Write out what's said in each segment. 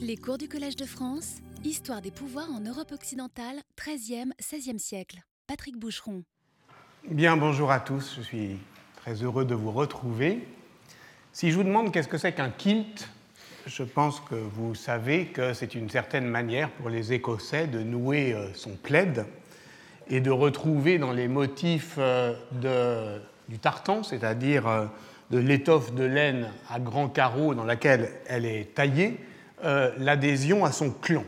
Les cours du Collège de France, Histoire des pouvoirs en Europe occidentale, 13e, 16e siècle. Patrick Boucheron. Bien, bonjour à tous, je suis très heureux de vous retrouver. Si je vous demande qu'est-ce que c'est qu'un kilt, je pense que vous savez que c'est une certaine manière pour les Écossais de nouer euh, son plaid et de retrouver dans les motifs euh, de, du tartan, c'est-à-dire euh, de l'étoffe de laine à grands carreaux dans laquelle elle est taillée, l'adhésion à son clan.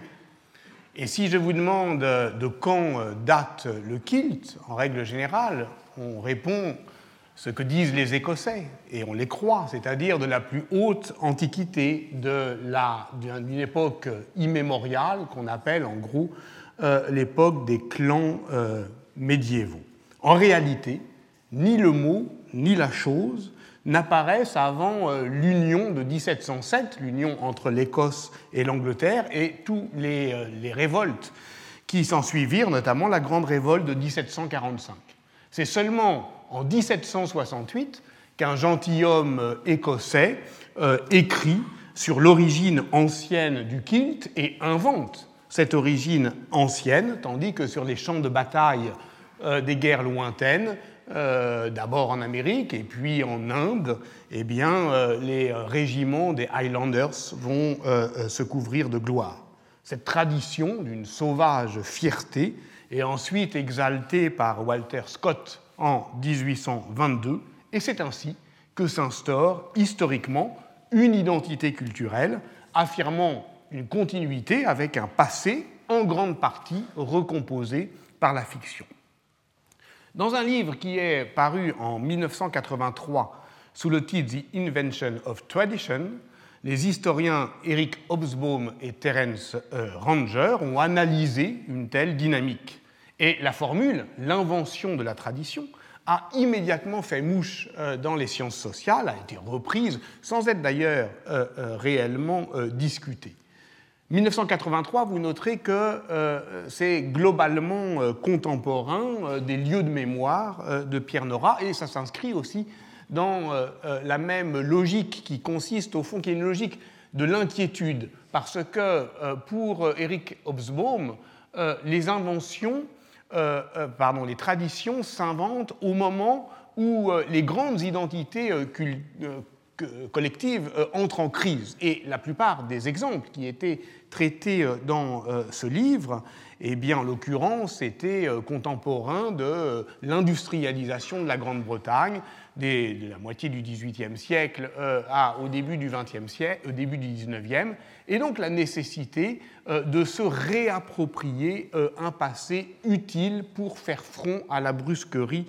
Et si je vous demande de quand date le kilt, en règle générale, on répond ce que disent les Écossais, et on les croit, c'est-à-dire de la plus haute antiquité, d'une époque immémoriale qu'on appelle en gros euh, l'époque des clans euh, médiévaux. En réalité, ni le mot ni la chose n'apparaissent avant euh, l'union de 1707, l'union entre l'Écosse et l'Angleterre, et toutes les, les révoltes qui s'en suivirent, notamment la grande révolte de 1745. C'est seulement en 1768 qu'un gentilhomme euh, écossais euh, écrit sur l'origine ancienne du kilt et invente cette origine ancienne, tandis que sur les champs de bataille euh, des guerres lointaines, d'abord en Amérique et puis en Inde, eh bien, les régiments des Highlanders vont se couvrir de gloire. Cette tradition d'une sauvage fierté est ensuite exaltée par Walter Scott en 1822, et c'est ainsi que s'instaure historiquement une identité culturelle affirmant une continuité avec un passé en grande partie recomposé par la fiction. Dans un livre qui est paru en 1983 sous le titre The Invention of Tradition, les historiens Eric Hobsbawm et Terence euh, Ranger ont analysé une telle dynamique. Et la formule, l'invention de la tradition, a immédiatement fait mouche euh, dans les sciences sociales, a été reprise, sans être d'ailleurs euh, réellement discutée. 1983, vous noterez que c'est globalement contemporain des lieux de mémoire de Pierre Nora, et ça s'inscrit aussi dans la même logique qui consiste au fond, qui est une logique de l'inquiétude, parce que pour Eric Hobsbawm, les inventions euh, euh, pardon, les traditions s'inventent au moment où euh, les grandes identités collectives entrent en crise. Et la plupart des exemples qui étaient traités dans ce livre, eh bien, en l'occurrence, étaient contemporains de l'industrialisation de la Grande-Bretagne, de la moitié du XVIIIe siècle euh, au début du XXe siècle, au début du XIXe, et donc la nécessité euh, de se réapproprier euh, un passé utile pour faire front à la brusquerie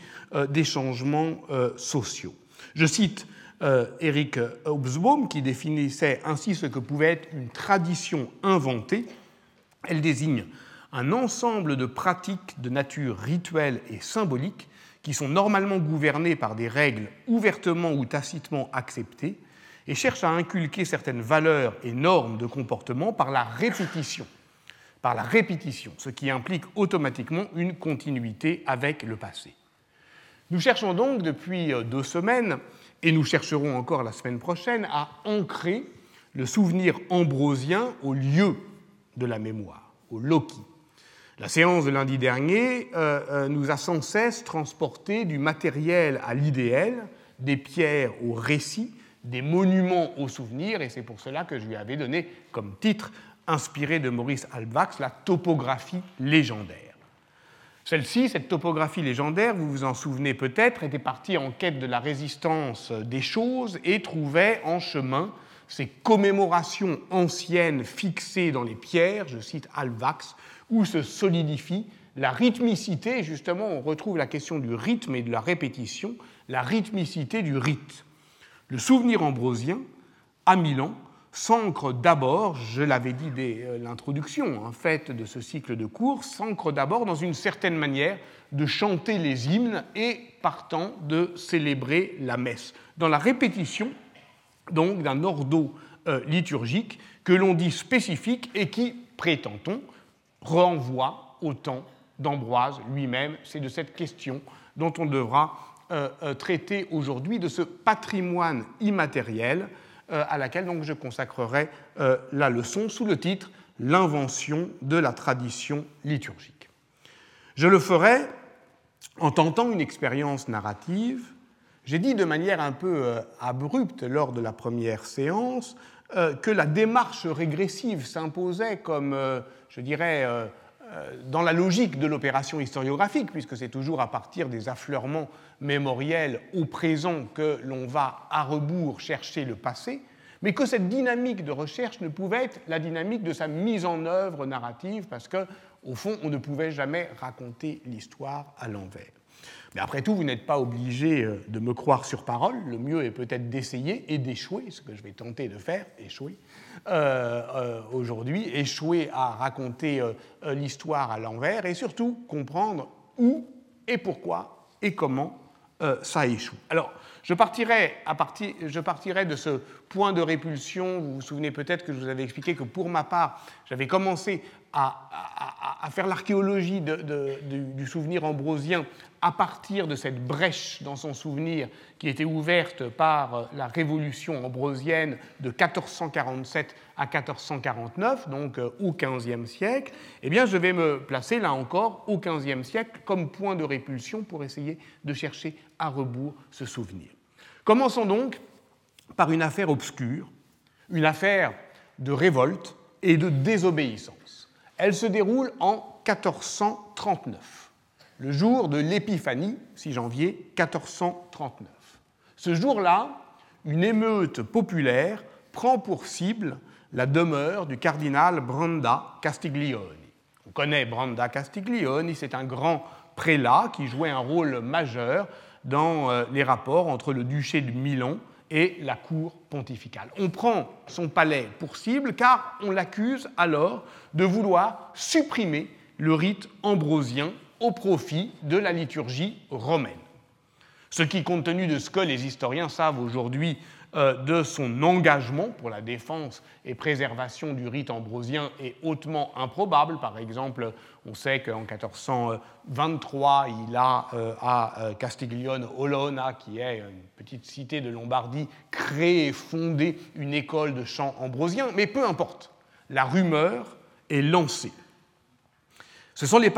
des changements sociaux. Je cite Eric Hobsbawm qui définissait ainsi ce que pouvait être une tradition inventée. Elle désigne un ensemble de pratiques de nature rituelle et symbolique qui sont normalement gouvernés par des règles ouvertement ou tacitement acceptées, et cherchent à inculquer certaines valeurs et normes de comportement par la répétition, par la répétition, ce qui implique automatiquement une continuité avec le passé. Nous cherchons donc depuis euh, deux semaines, et nous chercherons encore la semaine prochaine, à ancrer le souvenir ambrosien au lieu de la mémoire, au loki, la séance de lundi dernier euh, euh, nous a sans cesse transporté du matériel à l'idéal, des pierres au récit, des monuments au souvenir, et c'est pour cela que je lui avais donné comme titre, inspiré de Maurice Albax, la topographie légendaire. Celle-ci, cette topographie légendaire, vous vous en souvenez peut-être, était partie en quête de la résistance des choses et trouvait en chemin ces commémorations anciennes fixées dans les pierres, je cite Alvax, où se solidifie la rythmicité, justement on retrouve la question du rythme et de la répétition, la rythmicité du rite. Le souvenir ambrosien, à Milan, s'ancre d'abord, je l'avais dit dès euh, l'introduction en fait de ce cycle de cours, s'ancre d'abord dans une certaine manière de chanter les hymnes et partant de célébrer la messe, dans la répétition donc d'un ordo euh, liturgique que l'on dit spécifique et qui, prétend-on, renvoie au temps d'Ambroise lui-même. C'est de cette question dont on devra euh, euh, traiter aujourd'hui, de ce patrimoine immatériel à laquelle donc, je consacrerai la leçon sous le titre L'invention de la tradition liturgique. Je le ferai en tentant une expérience narrative. J'ai dit de manière un peu abrupte lors de la première séance que la démarche régressive s'imposait comme, je dirais, euh, dans la logique de l'opération historiographique, puisque c'est toujours à partir des affleurements mémoriels au présent que l'on va à rebours chercher le passé, mais que cette dynamique de recherche ne pouvait être la dynamique de sa mise en œuvre narrative, parce que, au fond, on ne pouvait jamais raconter l'histoire à l'envers. Mais après tout, vous n'êtes pas obligé euh, de me croire sur parole. Le mieux est peut-être d'essayer et d'échouer, ce que je vais tenter de faire, échouer euh, euh, aujourd'hui, échouer à raconter l'histoire à l'envers et surtout comprendre où et pourquoi et comment ça échoue. Alors, je partirai, à partir, je partirai de ce point de répulsion. Vous vous souvenez peut-être que je vous avais expliqué que pour ma part, j'avais commencé à, faire l'archéologie du souvenir ambrosien à partir de cette brèche dans son souvenir qui était ouverte par la révolution ambrosienne de 1447 à 1449, donc euh, au XVe siècle, eh bien je vais me placer là encore au XVe siècle comme point de répulsion pour essayer de chercher à rebours ce souvenir. Commençons donc par une affaire obscure, une affaire de révolte et de désobéissance. Elle se déroule en 1439, le jour de l'Épiphanie, 6 janvier 1439. Ce jour-là, une émeute populaire prend pour cible la demeure du cardinal Branda Castiglioni. On connaît Branda Castiglioni, c'est un grand prélat qui jouait un rôle majeur dans euh, les rapports entre le duché de Milan et la cour pontificale. On prend son palais pour cible car on l'accuse alors de vouloir supprimer le rite ambrosien au profit de la liturgie romaine. Ce qui, compte tenu de ce que les historiens savent aujourd'hui euh, de son engagement pour la défense et préservation du rite ambrosien est hautement improbable. Par exemple, on sait qu'en 1423, il a euh, à euh, Castiglione Olona, qui est une petite cité de Lombardie, créé et fondé une école de chant ambrosien, mais peu importe, la rumeur est lancée. Ce sont les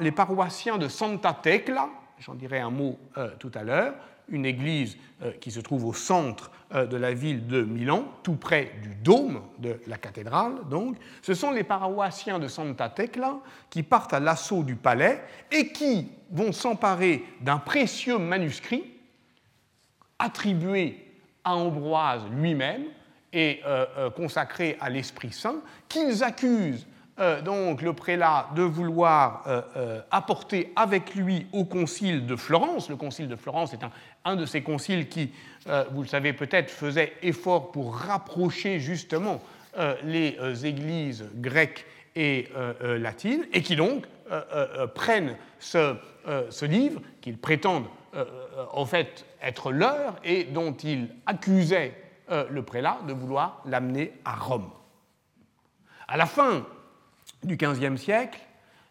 les paroissiens de Santa Tecla, j'en dirai un mot tout à l'heure, une église euh, qui se trouve au centre euh, de la ville de Milan, tout près du dôme de la cathédrale. Donc, ce sont les paroissiens de Santa Tecla qui partent à l'assaut du palais et qui vont s'emparer d'un précieux manuscrit attribué à Ambroise lui-même et euh, consacré à l'Esprit Saint, qu'ils accusent euh, donc le prélat de vouloir euh, euh, apporter avec lui au concile de Florence. Le concile de Florence est un, de ces conciles qui, vous le savez peut-être, faisait effort pour rapprocher justement les églises grecques et latines, et qui donc prennent ce, ce livre qu'ils prétendent en fait être leur et dont ils accusaient le prélat de vouloir l'amener à Rome. À la fin du XVe siècle,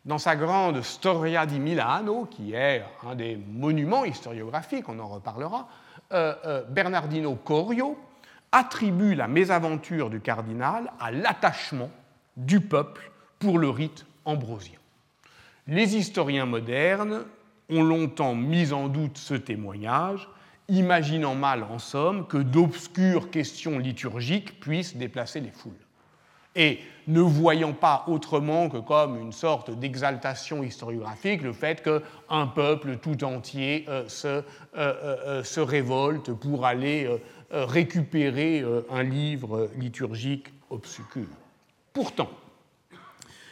dans sa grande Storia di Milano, qui est un des monuments historiographiques, on en reparlera, euh, euh, Bernardino Corio attribue la mésaventure du cardinal à l'attachement du peuple pour le rite ambrosien. Les historiens modernes ont longtemps mis en doute ce témoignage, imaginant mal en somme que d'obscures questions liturgiques puissent déplacer les foules et ne voyant pas autrement que comme une sorte d'exaltation historiographique le fait qu'un peuple tout entier euh, se, euh, euh, se, révolte pour aller récupérer un livre liturgique obscur. Pourtant,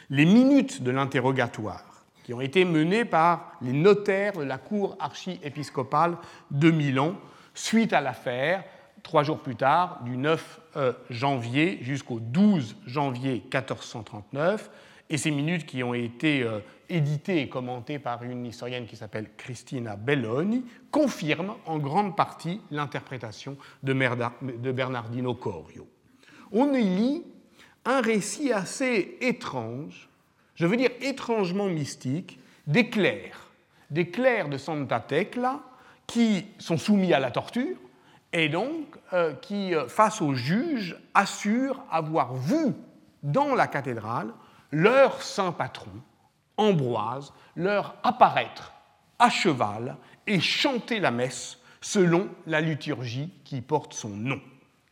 les minutes de l'interrogatoire qui ont été menées par les notaires de la cour archiépiscopale de Milan suite à l'affaire trois jours plus tard, du 9 euh, janvier jusqu'au 12 janvier 1439, et ces minutes qui ont été euh, éditées et commentées par une historienne qui s'appelle Cristina Belloni confirment en grande partie l'interprétation de Bernardino Corio. On y lit un récit assez étrange, je veux dire étrangement mystique, des clercs, des clercs de Santa Tecla qui sont soumis à la torture, et donc qui, face au juge, assurent avoir vu dans la cathédrale leur saint patron, Ambroise, leur apparaître à cheval et chanter la messe selon la liturgie qui porte son nom.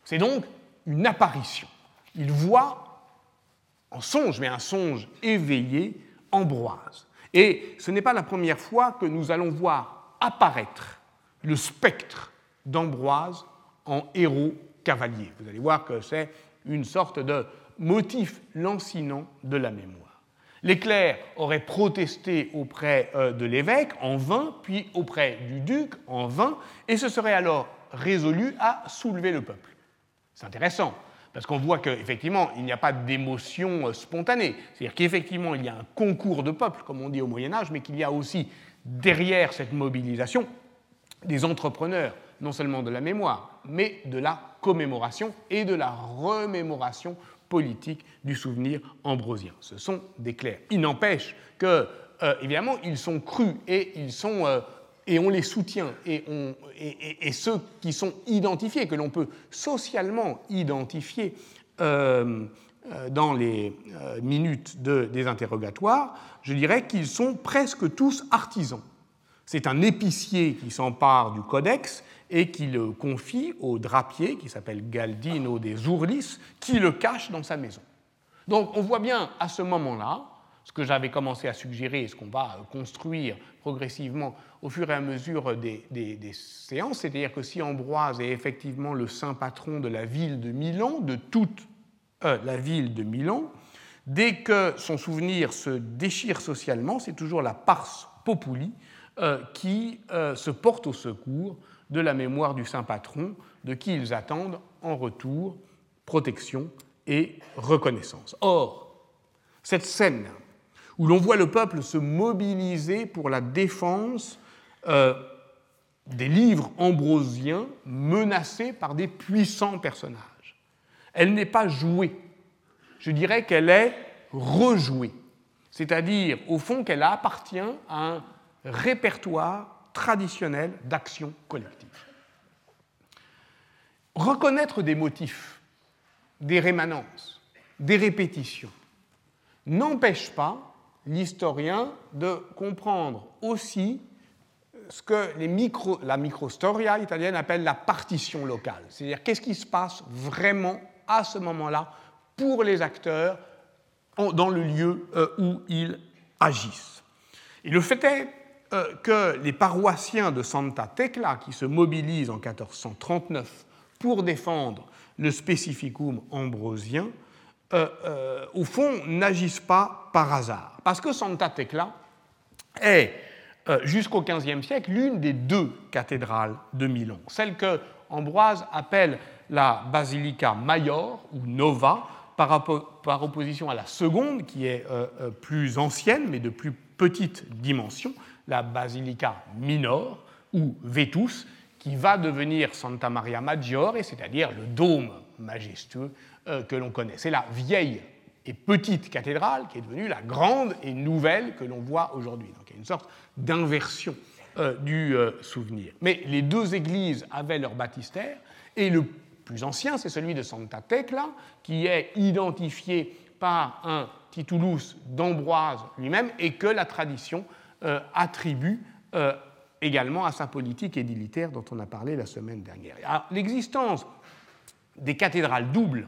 C'est donc une apparition. Il voit en songe, mais un songe éveillé, Ambroise. Et ce n'est pas la première fois que nous allons voir apparaître le spectre d'Ambroise en héros cavalier. Vous allez voir que c'est une sorte de motif lancinant de la mémoire. Les clercs auraient protesté auprès euh, de l'évêque en vain, puis auprès du duc en vain, et se seraient alors résolus à soulever le peuple. C'est intéressant, parce qu'on voit qu'effectivement, il n'y a pas d'émotion euh, spontanée. C'est-à-dire qu'effectivement, il y a un concours de peuple, comme on dit au Moyen Âge, mais qu'il y a aussi derrière cette mobilisation des entrepreneurs, non seulement de la mémoire, mais de la commémoration et de la remémoration politique du souvenir ambrosien. Ce sont des clercs. Il n'empêche que, euh, évidemment, ils sont crus et ils sont euh, et on les soutient, et, on, et, ceux qui sont identifiés, que l'on peut socialement identifier euh, dans les minutes des interrogatoires, je dirais qu'ils sont presque tous artisans. C'est un épicier qui s'empare du codex et qui le confie au drapier qui s'appelle Galdino des Ourlis, qui le cache dans sa maison. Donc on voit bien à ce moment-là, ce que j'avais commencé à suggérer, ce qu'on va construire progressivement au fur et à mesure des, séances, c'est-à-dire que si Ambroise est effectivement le saint patron de la ville de Milan, de toute euh, la ville de Milan, dès que son souvenir se déchire socialement, c'est toujours la pars populi euh, qui euh, se porte au secours de la mémoire du saint patron, de qui ils attendent en retour protection et reconnaissance. Or, cette scène où l'on voit le peuple se mobiliser pour la défense euh, des livres ambrosiens menacés par des puissants personnages, elle n'est pas jouée. Je dirais qu'elle est rejouée. C'est-à-dire, au fond, qu'elle appartient à un répertoire traditionnel d'action collective. Reconnaître des motifs, des rémanences, des répétitions n'empêche pas l'historien de comprendre aussi ce que micro, la microstoria italienne appelle la partition locale, c'est-à-dire qu'est-ce qui se passe vraiment à ce moment-là pour les acteurs dans le lieu euh, où ils agissent. Et le fait est que les paroissiens de Santa Tecla, qui se mobilisent en 1439 pour défendre le spécificum ambrosien, euh, euh, au fond, n'agissent pas par hasard. Parce que Santa Tecla est, jusqu'au XVe siècle, l'une des deux cathédrales de Milan. Celle que Ambroise appelle la Basilica Major ou Nova, par opposition à la seconde, qui est plus ancienne, mais de plus petite dimension, la basilica minor ou Vetus, qui va devenir Santa Maria Maggiore, c'est-à-dire le dôme majestueux euh, que l'on connaît. C'est la vieille et petite cathédrale qui est devenue la grande et nouvelle que l'on voit aujourd'hui. Donc il y a une sorte d'inversion euh, du euh, souvenir. Mais les deux églises avaient leur baptistère, et le plus ancien, c'est celui de Santa Tecla, qui est identifié par un titulus d'Ambroise lui-même, et que la tradition attribue euh, également à sa politique édilitaire dont on a parlé la semaine dernière. L'existence des cathédrales doubles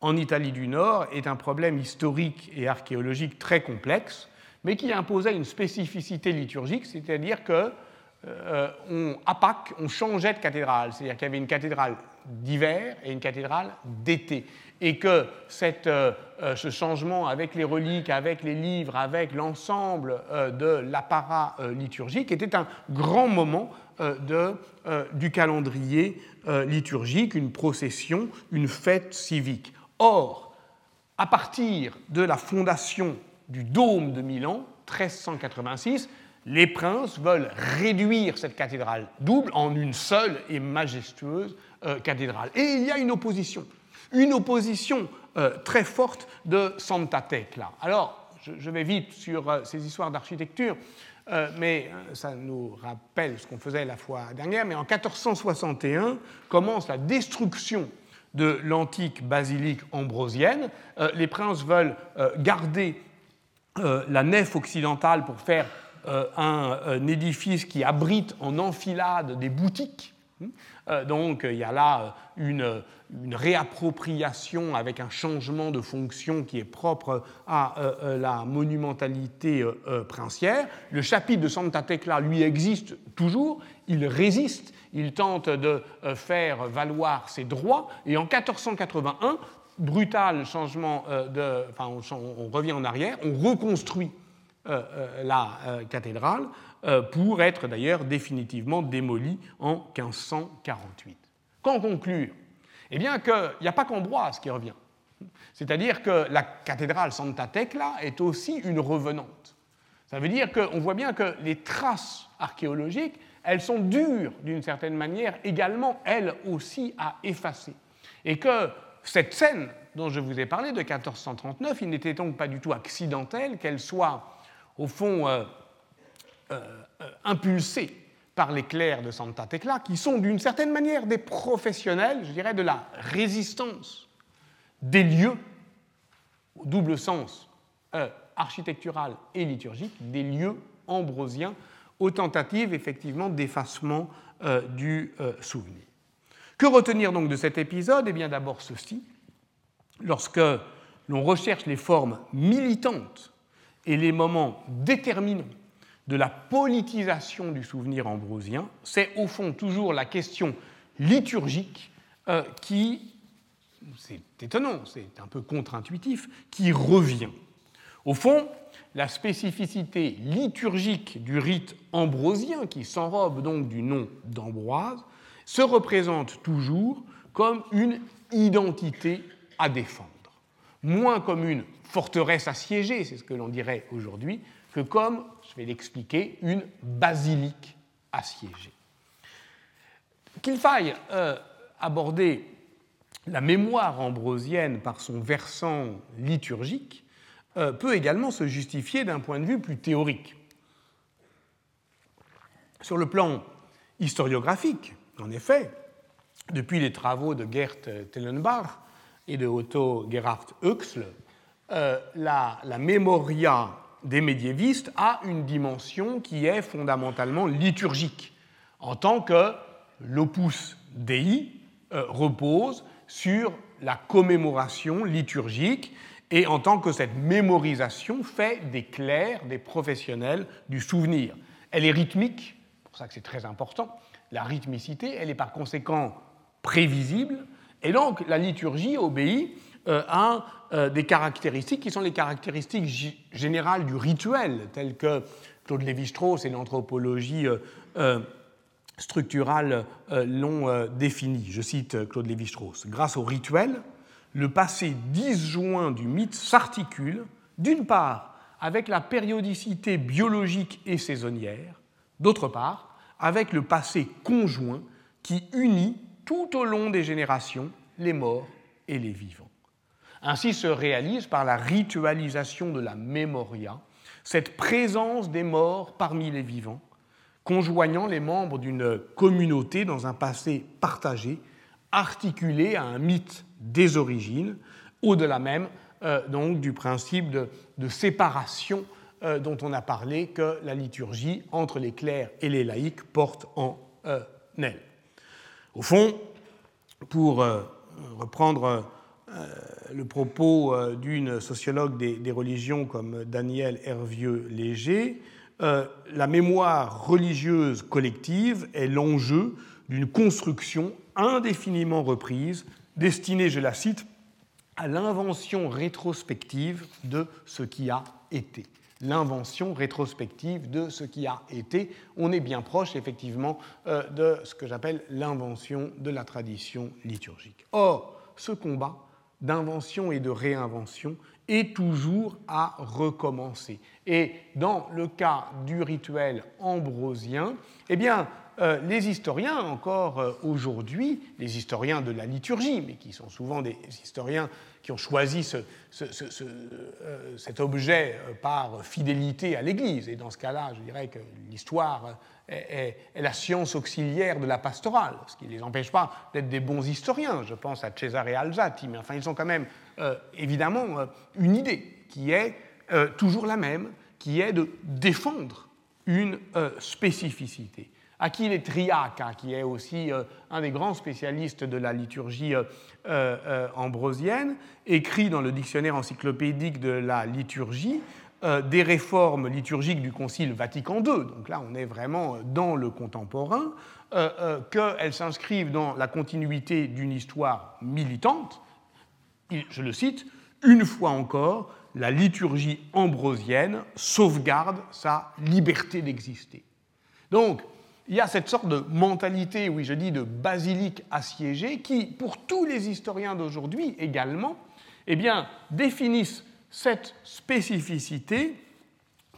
en Italie du Nord est un problème historique et archéologique très complexe, mais qui imposait une spécificité liturgique, c'est-à-dire que euh, à Pâques, on changeait de cathédrale, c'est-à-dire qu'il y avait une cathédrale d'hiver et une cathédrale d'été et que euh, euh, ce changement avec les reliques, avec les livres, avec l'ensemble euh, de l'apparat liturgique était un grand moment de, du calendrier liturgique, une procession, une fête civique. Or, à partir de la fondation du dôme de Milan, 1386, les princes veulent réduire cette cathédrale double en une seule et majestueuse cathédrale. Et il y a une opposition une opposition euh, très forte de Santa Tecla. Alors, je, vais vite sur euh, ces histoires d'architecture. mais ça nous rappelle ce qu'on faisait la fois dernière, mais en 1461 commence la destruction de l'antique basilique ambrosienne. les princes veulent garder la nef occidentale pour faire un, édifice qui abrite en enfilade des boutiques. Donc il y a là une, une réappropriation avec un changement de fonction qui est propre à euh, euh, la monumentalité euh, princière. Le chapitre de Santa Tecla, lui, existe toujours, il résiste, il tente de faire valoir ses droits, et en 1481, brutal changement de... Enfin, on, revient en arrière, on reconstruit la cathédrale pour être d'ailleurs définitivement démolie en 1548. Qu'en conclure? Eh bien qu'il n'y a pas qu'Ambroise qui revient. C'est-à-dire que la cathédrale Santa Tecla est aussi une revenante. Ça veut dire qu'on voit bien que les traces archéologiques, elles sont dures d'une certaine manière également, elles aussi, à effacer. Et que cette scène dont je vous ai parlé de 1439, il n'était donc pas du tout accidentel qu'elle soit, au fond, euh, euh, euh, impulsée par les clercs de Santa Tecla, qui sont d'une certaine manière des professionnels, je dirais, de la résistance des lieux, au double sens euh, architectural et liturgique, des lieux ambrosiens aux tentatives effectivement d'effacement du souvenir. Que retenir donc de cet épisode? Eh bien d'abord ceci, lorsque l'on recherche les formes militantes et les moments déterminants de la politisation du souvenir ambrosien, c'est au fond toujours la question liturgique euh, qui, c'est étonnant, c'est un peu contre-intuitif, qui revient. Au fond, la spécificité liturgique du rite ambrosien, qui s'enrobe donc du nom d'Ambroise, se représente toujours comme une identité à défendre, moins comme une forteresse assiégée, c'est ce que l'on dirait aujourd'hui, que comme, je vais l'expliquer, une basilique assiégée. Qu'il faille euh, aborder la mémoire ambrosienne par son versant liturgique euh, peut également se justifier d'un point de vue plus théorique. Sur le plan historiographique, en effet, depuis les travaux de Gert Tellenbach et de Otto Gerhard Huxle, euh, la, la, mémoria des médiévistes a une dimension qui est fondamentalement liturgique, en tant que l'opus dei euh, repose sur la commémoration liturgique et en tant que cette mémorisation fait des clercs, des professionnels du souvenir. Elle est rythmique, c'est pour ça que c'est très important. La rythmicité, elle est par conséquent prévisible, et donc la liturgie obéit euh, à euh, des caractéristiques qui sont les caractéristiques générales du rituel, telles que Claude Lévi-Strauss et l'anthropologie euh, structurale l'ont défini. Je cite Claude Lévi-Strauss. Grâce au rituel, le passé disjoint du mythe s'articule, d'une part, avec la périodicité biologique et saisonnière, d'autre part, avec le passé conjoint qui unit tout au long des générations les morts et les vivants. Ainsi se réalise par la ritualisation de la mémoria cette présence des morts parmi les vivants, conjoignant les membres d'une communauté dans un passé partagé, articulé à un mythe des origines, au-delà même euh, donc du principe de, séparation euh, dont on a parlé que la liturgie entre les clercs et les laïcs porte en euh, elle. Au fond, pour reprendre le propos euh, d'une sociologue des, religions comme Daniel Hervieux-Léger, euh, la mémoire religieuse collective est l'enjeu d'une construction indéfiniment reprise, destinée, je la cite, à l'invention rétrospective de ce qui a été. L'invention rétrospective de ce qui a été. On est bien proche, effectivement, de ce que j'appelle l'invention de la tradition liturgique. Or, ce combat d'invention et de réinvention est toujours à recommencer. Et dans le cas du rituel ambrosien, eh bien, euh, les historiens, encore euh, aujourd'hui, les historiens de la liturgie, mais qui sont souvent des historiens qui ont choisi euh, cet objet par fidélité à l'Église, et dans ce cas-là, je dirais que l'histoire est, la science auxiliaire de la pastorale, ce qui ne les empêche pas d'être des bons historiens. Je pense à Cesare Alzati, mais enfin, ils ont quand même évidemment une idée qui est toujours la même, qui est de défendre une spécificité. Achille Triaca, qui est aussi euh, un des grands spécialistes de la liturgie euh, euh, ambrosienne, écrit dans le dictionnaire encyclopédique de la liturgie des réformes liturgiques du Concile Vatican II, donc là on est vraiment dans le contemporain, qu'elles s'inscrivent dans la continuité d'une histoire militante. Je le cite, une fois encore, la liturgie ambrosienne sauvegarde sa liberté d'exister. Donc, il y a cette sorte de mentalité, oui, je dis, de basilique assiégée, qui, pour tous les historiens d'aujourd'hui également, eh définissent cette spécificité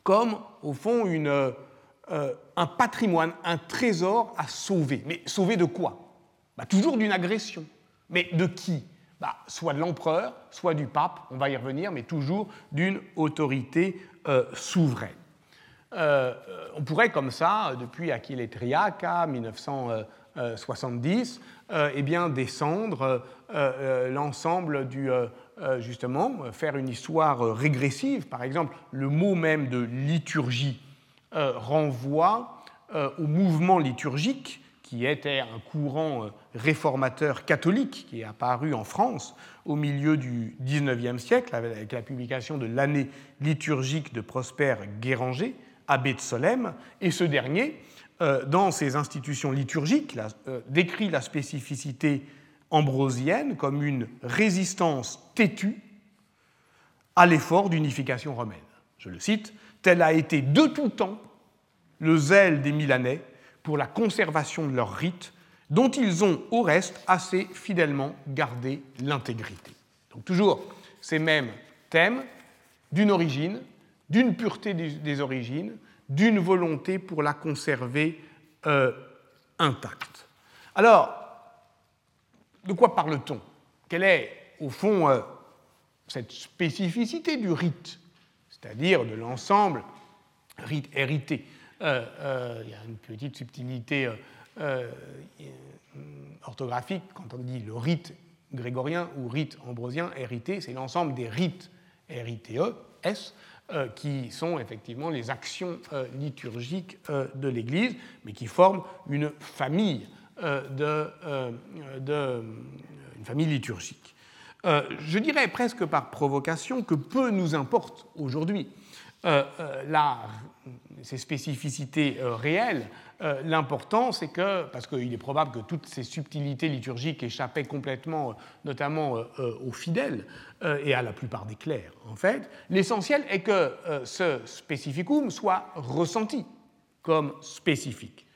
comme, au fond, euh, un patrimoine, un trésor à sauver. Mais sauver de quoi? Bah, Toujours d'une agression. Mais de qui? Bah, Soit de l'empereur, soit du pape, on va y revenir, mais toujours d'une autorité euh, souveraine. Euh, on pourrait comme ça, depuis Triaca, 1970, eh bien, descendre euh, l'ensemble du... justement, faire une histoire régressive. Par exemple, le mot même de liturgie renvoie au mouvement liturgique qui était un courant réformateur catholique qui est apparu en France au milieu du XIXe siècle avec la publication de l'année liturgique de Prosper Guéranger, abbé de Solesmes, et ce dernier, euh, dans ses institutions liturgiques, euh, décrit la spécificité ambrosienne comme une résistance têtue à l'effort d'unification romaine. Je le cite, tel a été de tout temps le zèle des Milanais pour la conservation de leurs rites, dont ils ont au reste assez fidèlement gardé l'intégrité. Donc toujours ces mêmes thèmes d'une origine, d'une pureté des origines, d'une volonté pour la conserver euh, intacte. Alors, de quoi parle-t-on? Quelle est, au fond, euh, cette spécificité du rite, c'est-à-dire de l'ensemble rite hérité. Euh, Il y a une petite subtilité orthographique quand on dit le rite grégorien ou rite ambrosien hérité, c'est l'ensemble des rites RITE, S, qui sont effectivement les actions euh, liturgiques euh, de l'Église, mais qui forment une famille, de, une famille liturgique. je dirais presque par provocation que peu nous importe aujourd'hui ces spécificités réelles euh, l'important, c'est que, parce qu'il est probable que toutes ces subtilités liturgiques échappaient complètement, euh, notamment euh, aux fidèles et à la plupart des clercs, en fait, l'essentiel est que ce spécificum soit ressenti comme spécifique.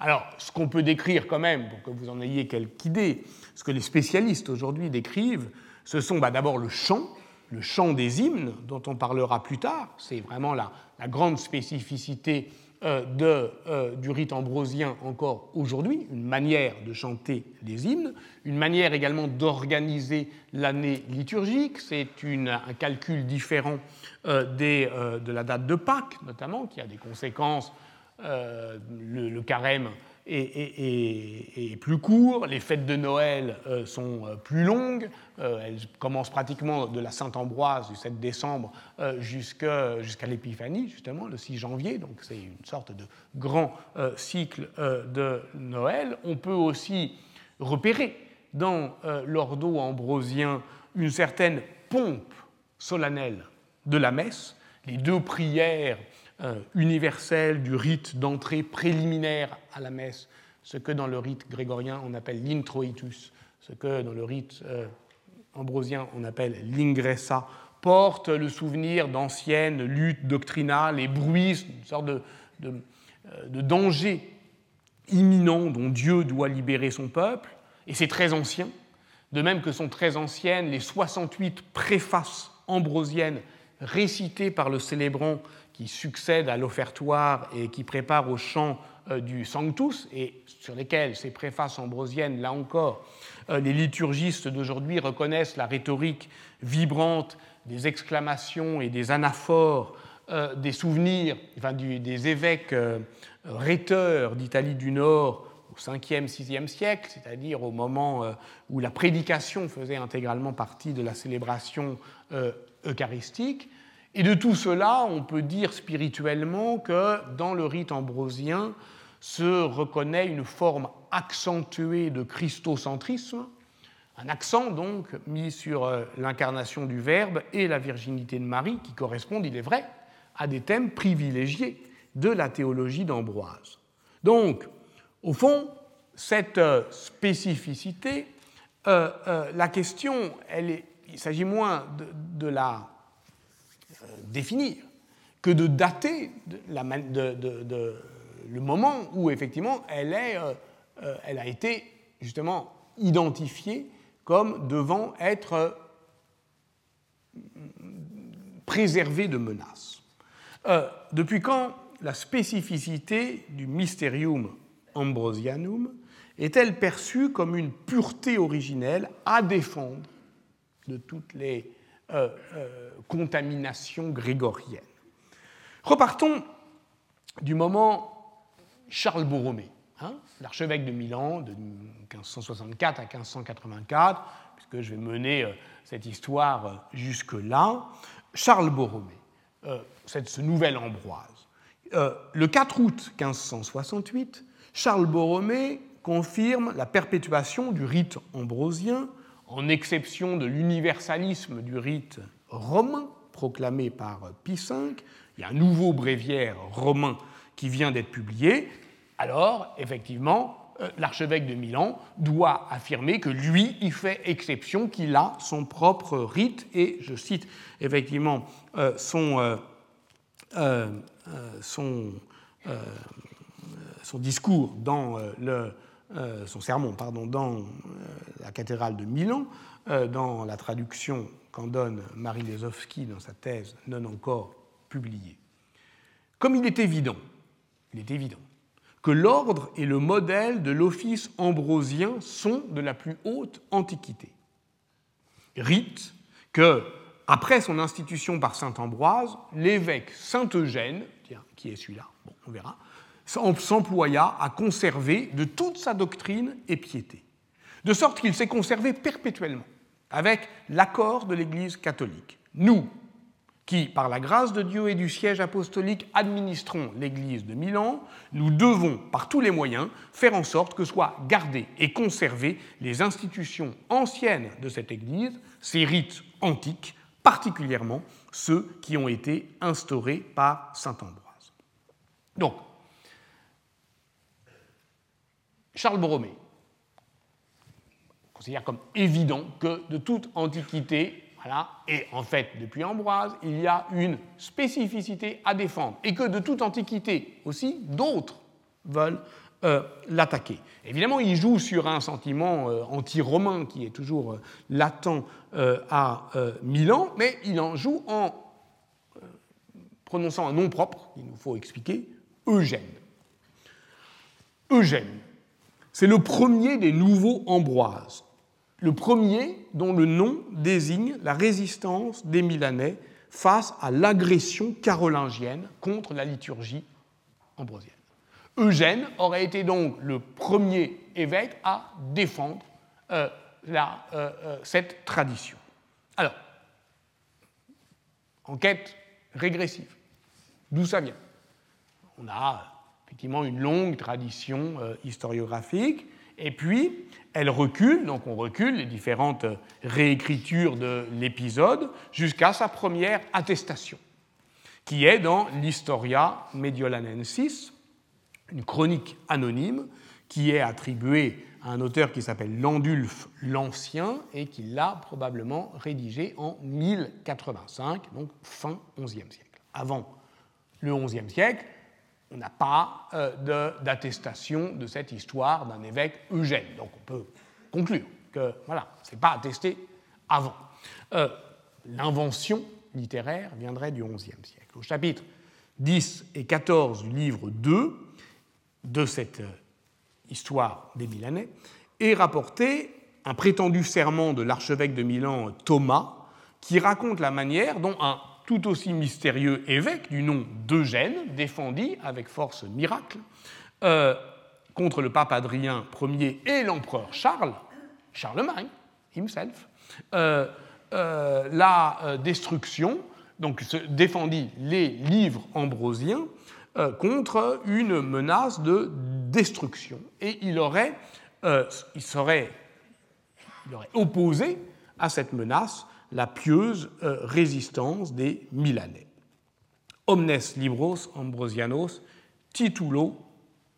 Alors, ce qu'on peut décrire quand même, pour que vous en ayez quelque idée, ce que les spécialistes aujourd'hui décrivent, ce sont bah, d'abord le chant, le chant des hymnes, dont on parlera plus tard, c'est vraiment la, grande spécificité de, euh, du rite ambrosien encore aujourd'hui, une manière de chanter les hymnes, une manière également d'organiser l'année liturgique, c'est un calcul différent euh, des, de la date de Pâques notamment, qui a des conséquences, le, carême est, plus court, les fêtes de Noël euh, sont euh, plus longues, euh, elles commencent pratiquement de la Saint-Ambroise du 7 décembre jusqu'à l'épiphanie, justement, le 6 janvier, donc c'est une sorte de grand cycle de Noël. On peut aussi repérer dans l'ordo ambrosien une certaine pompe solennelle de la messe, les deux prières universel du rite d'entrée préliminaire à la messe, ce que dans le rite grégorien on appelle l'introitus, ce que dans le rite euh, ambrosien on appelle l'ingressa, porte le souvenir d'anciennes luttes doctrinales et bruits, une sorte euh, de danger imminent dont Dieu doit libérer son peuple, et c'est très ancien, de même que sont très anciennes les 68 préfaces ambrosienne récitée par le célébrant qui succède à l'offertoire et qui prépare au chant euh, du Sanctus, et sur lesquels ces préfaces ambrosiennes, là encore, euh, les liturgistes d'aujourd'hui reconnaissent la rhétorique vibrante des exclamations et des anaphores, euh, des souvenirs des évêques rhéteurs d'Italie du Nord au 5e, 6e siècle, c'est-à-dire au moment où la prédication faisait intégralement partie de la célébration eucharistique. Et de tout cela, on peut dire spirituellement que dans le rite ambrosien se reconnaît une forme accentuée de christocentrisme, un accent donc mis sur euh, l'incarnation du Verbe et la virginité de Marie, qui correspondent, il est vrai, à des thèmes privilégiés de la théologie d'Ambroise. Donc, au fond, cette euh, spécificité, euh, la question, il s'agit moins de la définir que de dater le moment où effectivement elle, est, euh, euh, elle a été justement identifiée comme devant être euh, préservée de menaces. depuis quand la spécificité du mysterium ambrosianum est-elle perçue comme une pureté originelle à défendre de toutes les euh, euh, contamination grégorienne. Repartons du moment Charles Borromée, hein, l'archevêque de Milan de 1564 à 1584, puisque je vais mener euh, cette histoire jusque-là. Charles Borromée, c'est ce nouvel Ambroise. le 4 août 1568, Charles Borromée confirme la perpétuation du rite ambrosien en exception de l'universalisme du rite romain proclamé par Pie V, il y a un nouveau bréviaire romain qui vient d'être publié, alors effectivement, euh, l'archevêque de Milan doit affirmer que lui, il fait exception, qu'il a son propre rite, et je cite effectivement euh, son, euh, son, discours dans le son sermon pardon, dans la cathédrale de Milan, dans la traduction qu'en donne Marie Lesowski dans sa thèse non encore publiée. Comme il est évident, il est évident que l'ordre et le modèle de l'office ambrosien sont de la plus haute antiquité. Rite que, après son institution par saint Ambroise, l'évêque Saint Eugène, tiens, qui est celui-là, bon, on verra, s'employa à conserver de toute sa doctrine et piété, de sorte qu'il s'est conservé perpétuellement, avec l'accord de l'Église catholique. Nous, qui, par la grâce de Dieu et du siège apostolique, administrons l'Église de Milan, nous devons, par tous les moyens, faire en sorte que soient gardées et conservées les institutions anciennes de cette Église, ses rites antiques, particulièrement ceux qui ont été instaurés par saint Ambroise. Donc, Charles Borromée considère comme évident que de toute antiquité, voilà, et en fait depuis Ambroise, il y a une spécificité à défendre, et que de toute antiquité aussi, d'autres veulent euh, l'attaquer. Évidemment, il joue sur un sentiment euh, anti-romain qui est toujours euh, latent à Milan, mais il en joue en prononçant un nom propre, il nous faut expliquer, Eugène. Eugène, c'est le premier des nouveaux Ambroises, le premier dont le nom désigne la résistance des Milanais face à l'agression carolingienne contre la liturgie ambrosienne. Eugène aurait été donc le premier évêque à défendre euh, euh, euh, cette tradition. Alors, enquête régressive. D'où ça vient? On a effectivement une longue tradition historiographique. Et puis, elle recule, donc on recule les différentes réécritures de l'épisode jusqu'à sa première attestation, qui est dans l'Historia Mediolanensis, une chronique anonyme qui est attribuée à un auteur qui s'appelle Landulf l'Ancien et qui l'a probablement rédigé en 1085, donc fin XIe siècle. Avant le XIe siècle, on n'a pas euh, d'attestation de, cette histoire d'un évêque Eugène. Donc on peut conclure que voilà, ce n'est pas attesté avant. Euh, l'invention littéraire viendrait du XIe siècle. Au chapitre 10 et 14 du livre 2 de cette histoire des Milanais est rapporté un prétendu serment de l'archevêque de Milan Thomas qui raconte la manière dont un tout aussi mystérieux évêque du nom d'Eugène défendit avec force miracle euh, contre le pape Adrien Ier et l'empereur Charles, Charlemagne himself, euh, euh, la destruction, donc défendit les livres ambrosiens contre une menace de destruction. Et il aurait, il serait, il aurait opposé à cette menace la pieuse euh, résistance des Milanais. Omnes libros ambrosianos titulo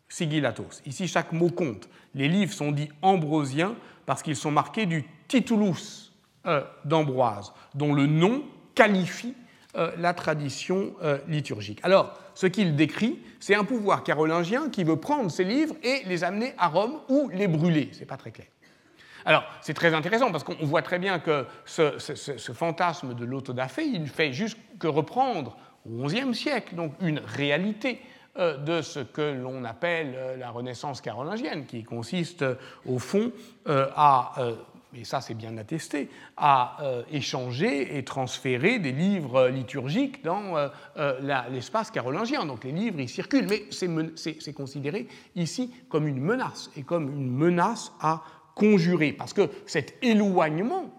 sigillatos. Ici, chaque mot compte. Les livres sont dits ambrosiens parce qu'ils sont marqués du titulus euh, d'Ambroise, dont le nom qualifie euh, la tradition liturgique. Alors, ce qu'il décrit, c'est un pouvoir carolingien qui veut prendre ces livres et les amener à Rome ou les brûler. C'est pas très clair. Alors, c'est très intéressant parce qu'on voit très bien que ce, fantasme de l'autodafé, il ne fait juste que reprendre au XIe siècle donc une réalité euh, de ce que l'on appelle euh, la Renaissance carolingienne, qui consiste euh, au fond à, et ça c'est bien attesté, à échanger et transférer des livres liturgiques dans l'espace carolingien. Donc les livres, ils circulent, mais c'est considéré ici comme une menace, et comme une menace à conjurer, parce que cet éloignement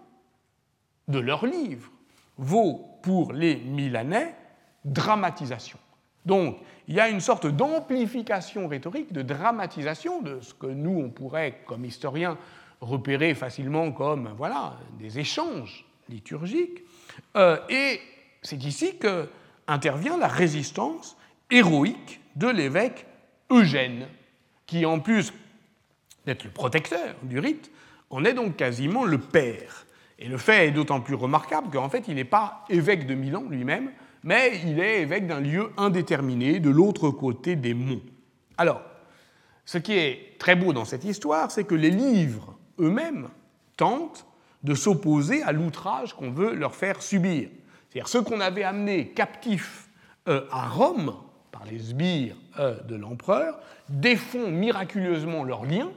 de leurs livres vaut pour les Milanais dramatisation. Donc, il y a une sorte d'amplification rhétorique, de dramatisation de ce que nous, on pourrait, comme historiens, repérer facilement comme voilà, des échanges liturgiques. Euh, et c'est ici que intervient la résistance héroïque de l'évêque Eugène, qui en plus d'être le protecteur du rite, on est donc quasiment le père. Et le fait est d'autant plus remarquable qu'en fait, il n'est pas évêque de Milan lui-même, mais il est évêque d'un lieu indéterminé de l'autre côté des monts. Alors, ce qui est très beau dans cette histoire, c'est que les livres eux-mêmes tentent de s'opposer à l'outrage qu'on veut leur faire subir. C'est-à-dire ceux qu'on avait amenés captifs euh, à Rome par les sbires euh, de l'empereur défont miraculeusement leurs liens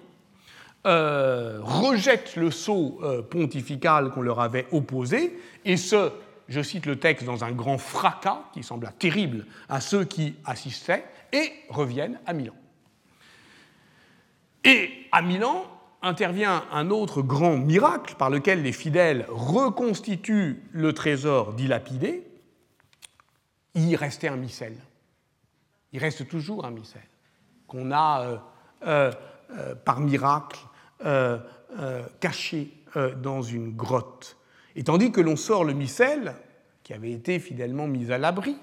euh, rejettent le sceau euh, pontifical qu'on leur avait opposé, et ce, je cite le texte dans un grand fracas qui sembla terrible à ceux qui assistaient, et reviennent à Milan. Et à Milan intervient un autre grand miracle par lequel les fidèles reconstituent le trésor dilapidé. Il restait un missel. Il reste toujours un missel qu'on a euh, par miracle euh, euh, caché euh, dans une grotte. Et tandis que l'on sort le missel, qui avait été fidèlement mis à l'abri,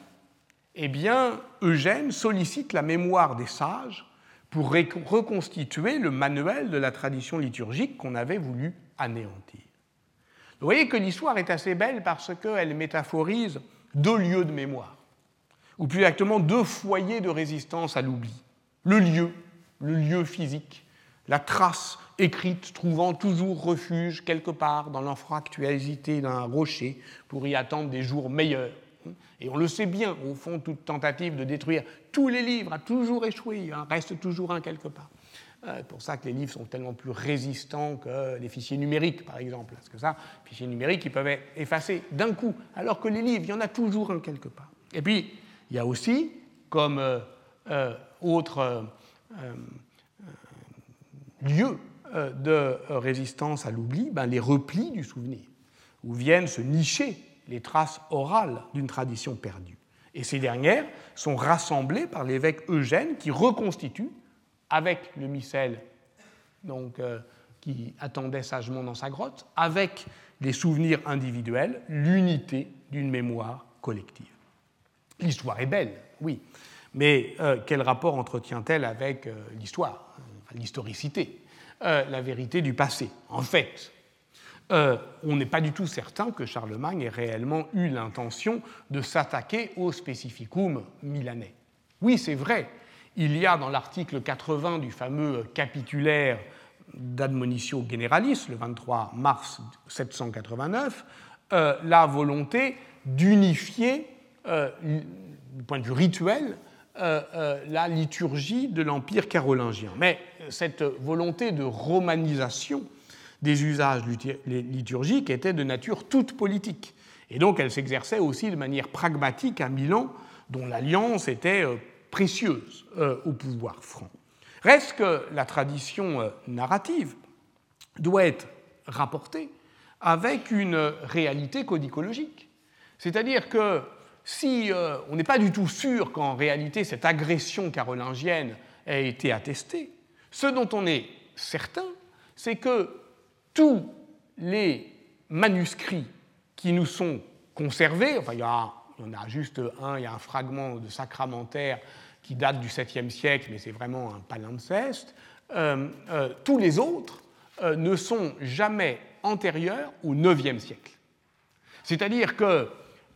eh bien, Eugène sollicite la mémoire des sages pour reconstituer le manuel de la tradition liturgique qu'on avait voulu anéantir. Vous voyez que l'histoire est assez belle parce qu'elle métaphorise deux lieux de mémoire, ou plus exactement deux foyers de résistance à l'oubli. Le lieu, le lieu physique, la trace écrite trouvant toujours refuge quelque part dans l'infractualité d'un rocher pour y attendre des jours meilleurs. Et on le sait bien, au fond, toute tentative de détruire tous les livres a toujours échoué, il en reste toujours un quelque part. C'est euh, pour ça que les livres sont tellement plus résistants que les fichiers numériques, par exemple. Parce que ça, les fichiers numériques, ils peuvent être effacés d'un coup, alors que les livres, il y en a toujours un quelque part. Et puis, il y a aussi, comme euh, euh, autre lieu de résistance à l'oubli, ben, les replis du souvenir, où viennent se nicher les traces orales d'une tradition perdue. Et ces dernières sont rassemblées par l'évêque Eugène qui reconstitue, avec le missel donc, euh, qui attendait sagement dans sa grotte, avec les souvenirs individuels, l'unité d'une mémoire collective. L'histoire est belle, oui, mais euh, quel rapport entretient-elle avec l'histoire, l'historicité? Euh, la vérité du passé. En fait, euh, on n'est pas du tout certain que Charlemagne ait réellement eu l'intention de s'attaquer au specificum milanais. Oui, c'est vrai, il y a dans l'article 80 du fameux capitulaire d'Admonitio Generalis, le 23 mars 789, la volonté d'unifier, du point de vue rituel, la liturgie de l'Empire carolingien. Mais cette volonté de romanisation des usages liturgiques était de nature toute politique. Et donc elle s'exerçait aussi de manière pragmatique à Milan, dont l'alliance était précieuse au pouvoir franc. Reste que la tradition euh, narrative doit être rapportée avec une réalité codicologique. C'est-à-dire que si euh, on n'est pas du tout sûr qu'en réalité cette agression carolingienne ait été attestée, ce dont on est certain, c'est que tous les manuscrits qui nous sont conservés, enfin il y, en a juste un, il y a un fragment de sacramentaire qui date du 7e siècle, mais c'est vraiment un palimpseste, euh, euh, tous les autres ne sont jamais antérieurs au 9e siècle. C'est-à-dire que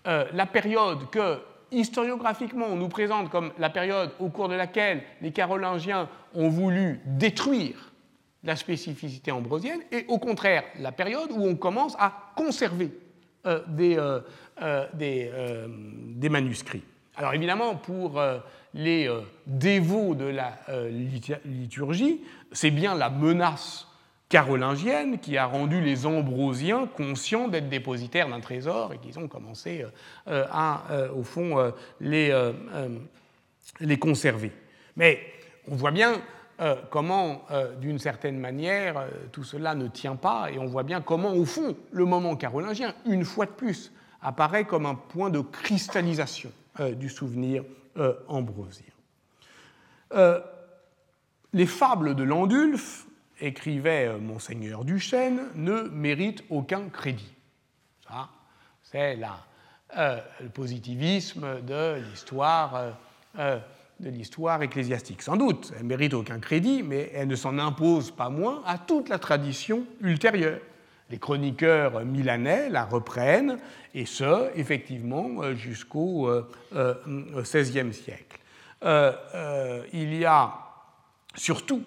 la période que historiographiquement on nous présente comme la période au cours de laquelle les Carolingiens ont voulu détruire la spécificité ambrosienne est au contraire la période où on commence à conserver des, des, manuscrits. Alors évidemment, pour les euh, dévots de la euh, liturgie, c'est bien la menace carolingienne qui a rendu les Ambrosiens conscients d'être dépositaires d'un trésor et qu'ils ont commencé euh, à, au fond, les, les conserver. Mais on voit bien comment, d'une certaine manière, tout cela ne tient pas, et on voit bien comment, au fond, le moment carolingien, une fois de plus, apparaît comme un point de cristallisation du souvenir euh, ambrosien. Euh, les fables de Landulf, écrivait euh, Monseigneur Duchesne, ne méritent aucun crédit. Ça, c'est le positivisme de l'histoire de l'histoire ecclésiastique. Sans doute, elle mérite aucun crédit, mais elle ne s'en impose pas moins à toute la tradition ultérieure. Les chroniqueurs milanais la reprennent, et ce, effectivement, euh, jusqu'au XVIe euh, euh, siècle. il y a surtout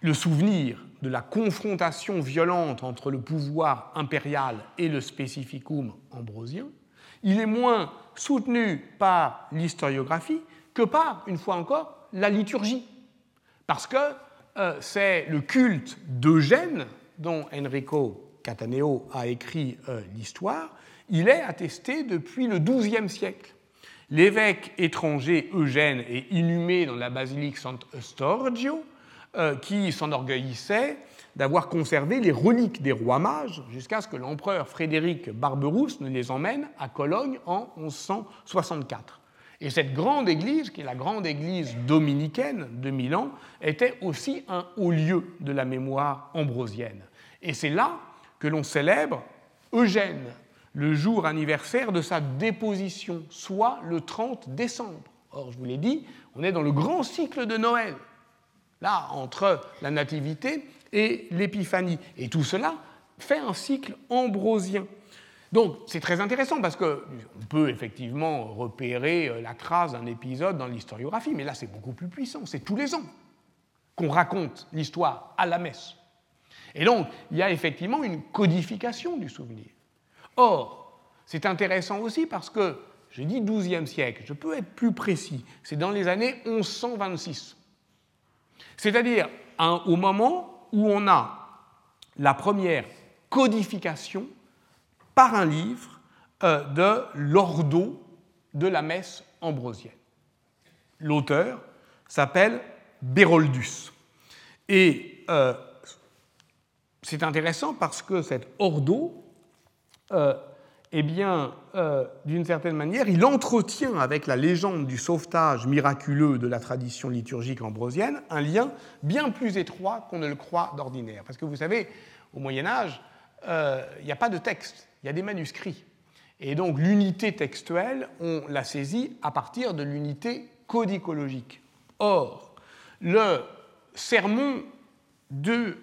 le souvenir de la confrontation violente entre le pouvoir impérial et le spécificum ambrosien. Il est moins soutenu par l'historiographie que par, une fois encore, la liturgie. Parce que c'est le culte d'Eugène dont Enrico Cataneo a écrit euh, l'histoire, il est attesté depuis le XIIe siècle. L'évêque étranger Eugène est inhumé dans la basilique Sant'Eustorgio, euh, qui s'enorgueillissait d'avoir conservé les reliques des rois mages jusqu'à ce que l'empereur Frédéric Barberousse ne les emmène à Cologne en 1164. Et cette grande église, qui est la grande église dominicaine de Milan, était aussi un haut lieu de la mémoire ambrosienne. Et c'est là que l'on célèbre Eugène, le jour anniversaire de sa déposition, soit le 30 décembre. Or, je vous l'ai dit, on est dans le grand cycle de Noël, là, entre la Nativité et l'Épiphanie. Et tout cela fait un cycle ambrosien. Donc, c'est très intéressant parce qu'on peut effectivement repérer euh, la trace d'un épisode dans l'historiographie, mais là, c'est beaucoup plus puissant. C'est tous les ans qu'on raconte l'histoire à la messe. Et donc, il y a effectivement une codification du souvenir. Or, c'est intéressant aussi parce que, j'ai dit 12e siècle, je peux être plus précis, c'est dans les années 1126. C'est-à-dire au moment où on a la première codification par un livre euh, de l'ordo de la messe ambrosienne. L'auteur s'appelle Béroldus. Et euh, c'est intéressant parce que cet ordo, euh, eh bien, euh, d'une certaine manière, il entretient avec la légende du sauvetage miraculeux de la tradition liturgique ambrosienne un lien bien plus étroit qu'on ne le croit d'ordinaire. Parce que vous savez, au Moyen Âge, euh, il n'y a pas de texte, il y a des manuscrits. Et donc l'unité textuelle, on la saisit à partir de l'unité codicologique. Or, le sermon de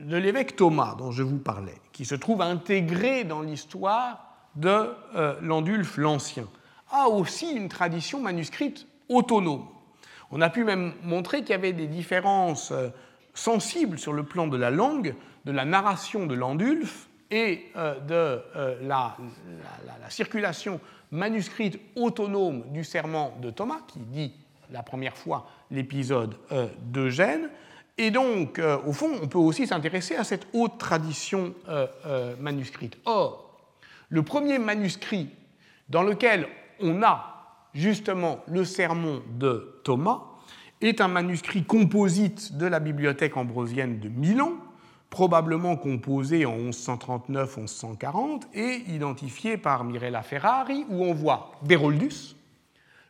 de l'évêque Thomas dont je vous parlais, qui se trouve intégré dans l'histoire de euh, Landulf l'Ancien, a aussi une tradition manuscrite autonome. On a pu même montrer qu'il y avait des différences euh, sensibles sur le plan de la langue, de la narration de Landulf et de la, circulation manuscrite autonome du serment de Thomas, qui dit la première fois l'épisode d'Eugène. Et donc, au fond, on peut aussi s'intéresser à cette haute tradition manuscrite. Or, le premier manuscrit dans lequel on a justement le sermon de Thomas est un manuscrit composite de la bibliothèque ambrosienne de Milan, probablement composé en 1139-1140 et identifié par Mirella Ferrari, où on voit Béroldus,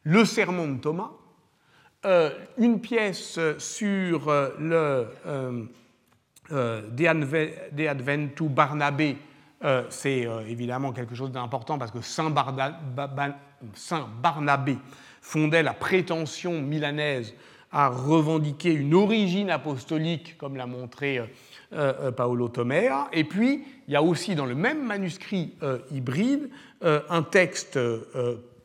le sermon de Thomas, euh, une pièce sur euh, le euh, De Adventu Barnabé, c'est évidemment quelque chose d'important parce que Saint, Barnabé fondait la prétention milanaise à revendiquer une origine apostolique, comme l'a montré euh, euh, Paolo Tomea. Et puis, il y a aussi dans le même manuscrit euh, hybride un texte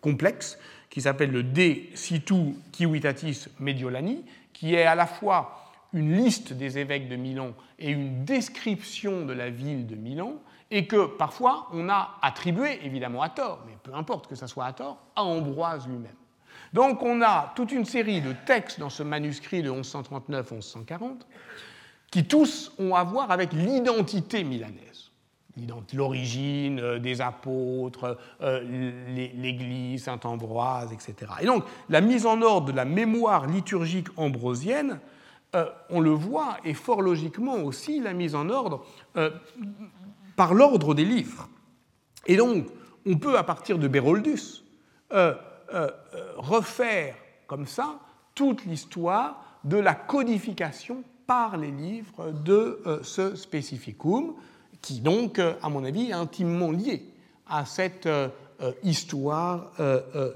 complexe qui s'appelle le De Situ Civitatis Mediolani, qui est à la fois une liste des évêques de Milan et une description de la ville de Milan, et que parfois on a attribué, évidemment à tort, mais peu importe que ça soit à tort, à Ambroise lui-même. Donc on a toute une série de textes dans ce manuscrit de 1139-1140 qui tous ont à voir avec l'identité milanaise l'origine euh, des apôtres, euh, l'Église, Saint Ambroise, etc. Et donc la mise en ordre de la mémoire liturgique ambrosienne, euh, on le voit, et fort logiquement aussi la mise en ordre par l'ordre des livres. Et donc on peut, à partir de Béroldus, refaire comme ça toute l'histoire de la codification par les livres de ce spécificum, qui donc, à mon avis, est intimement lié à cette histoire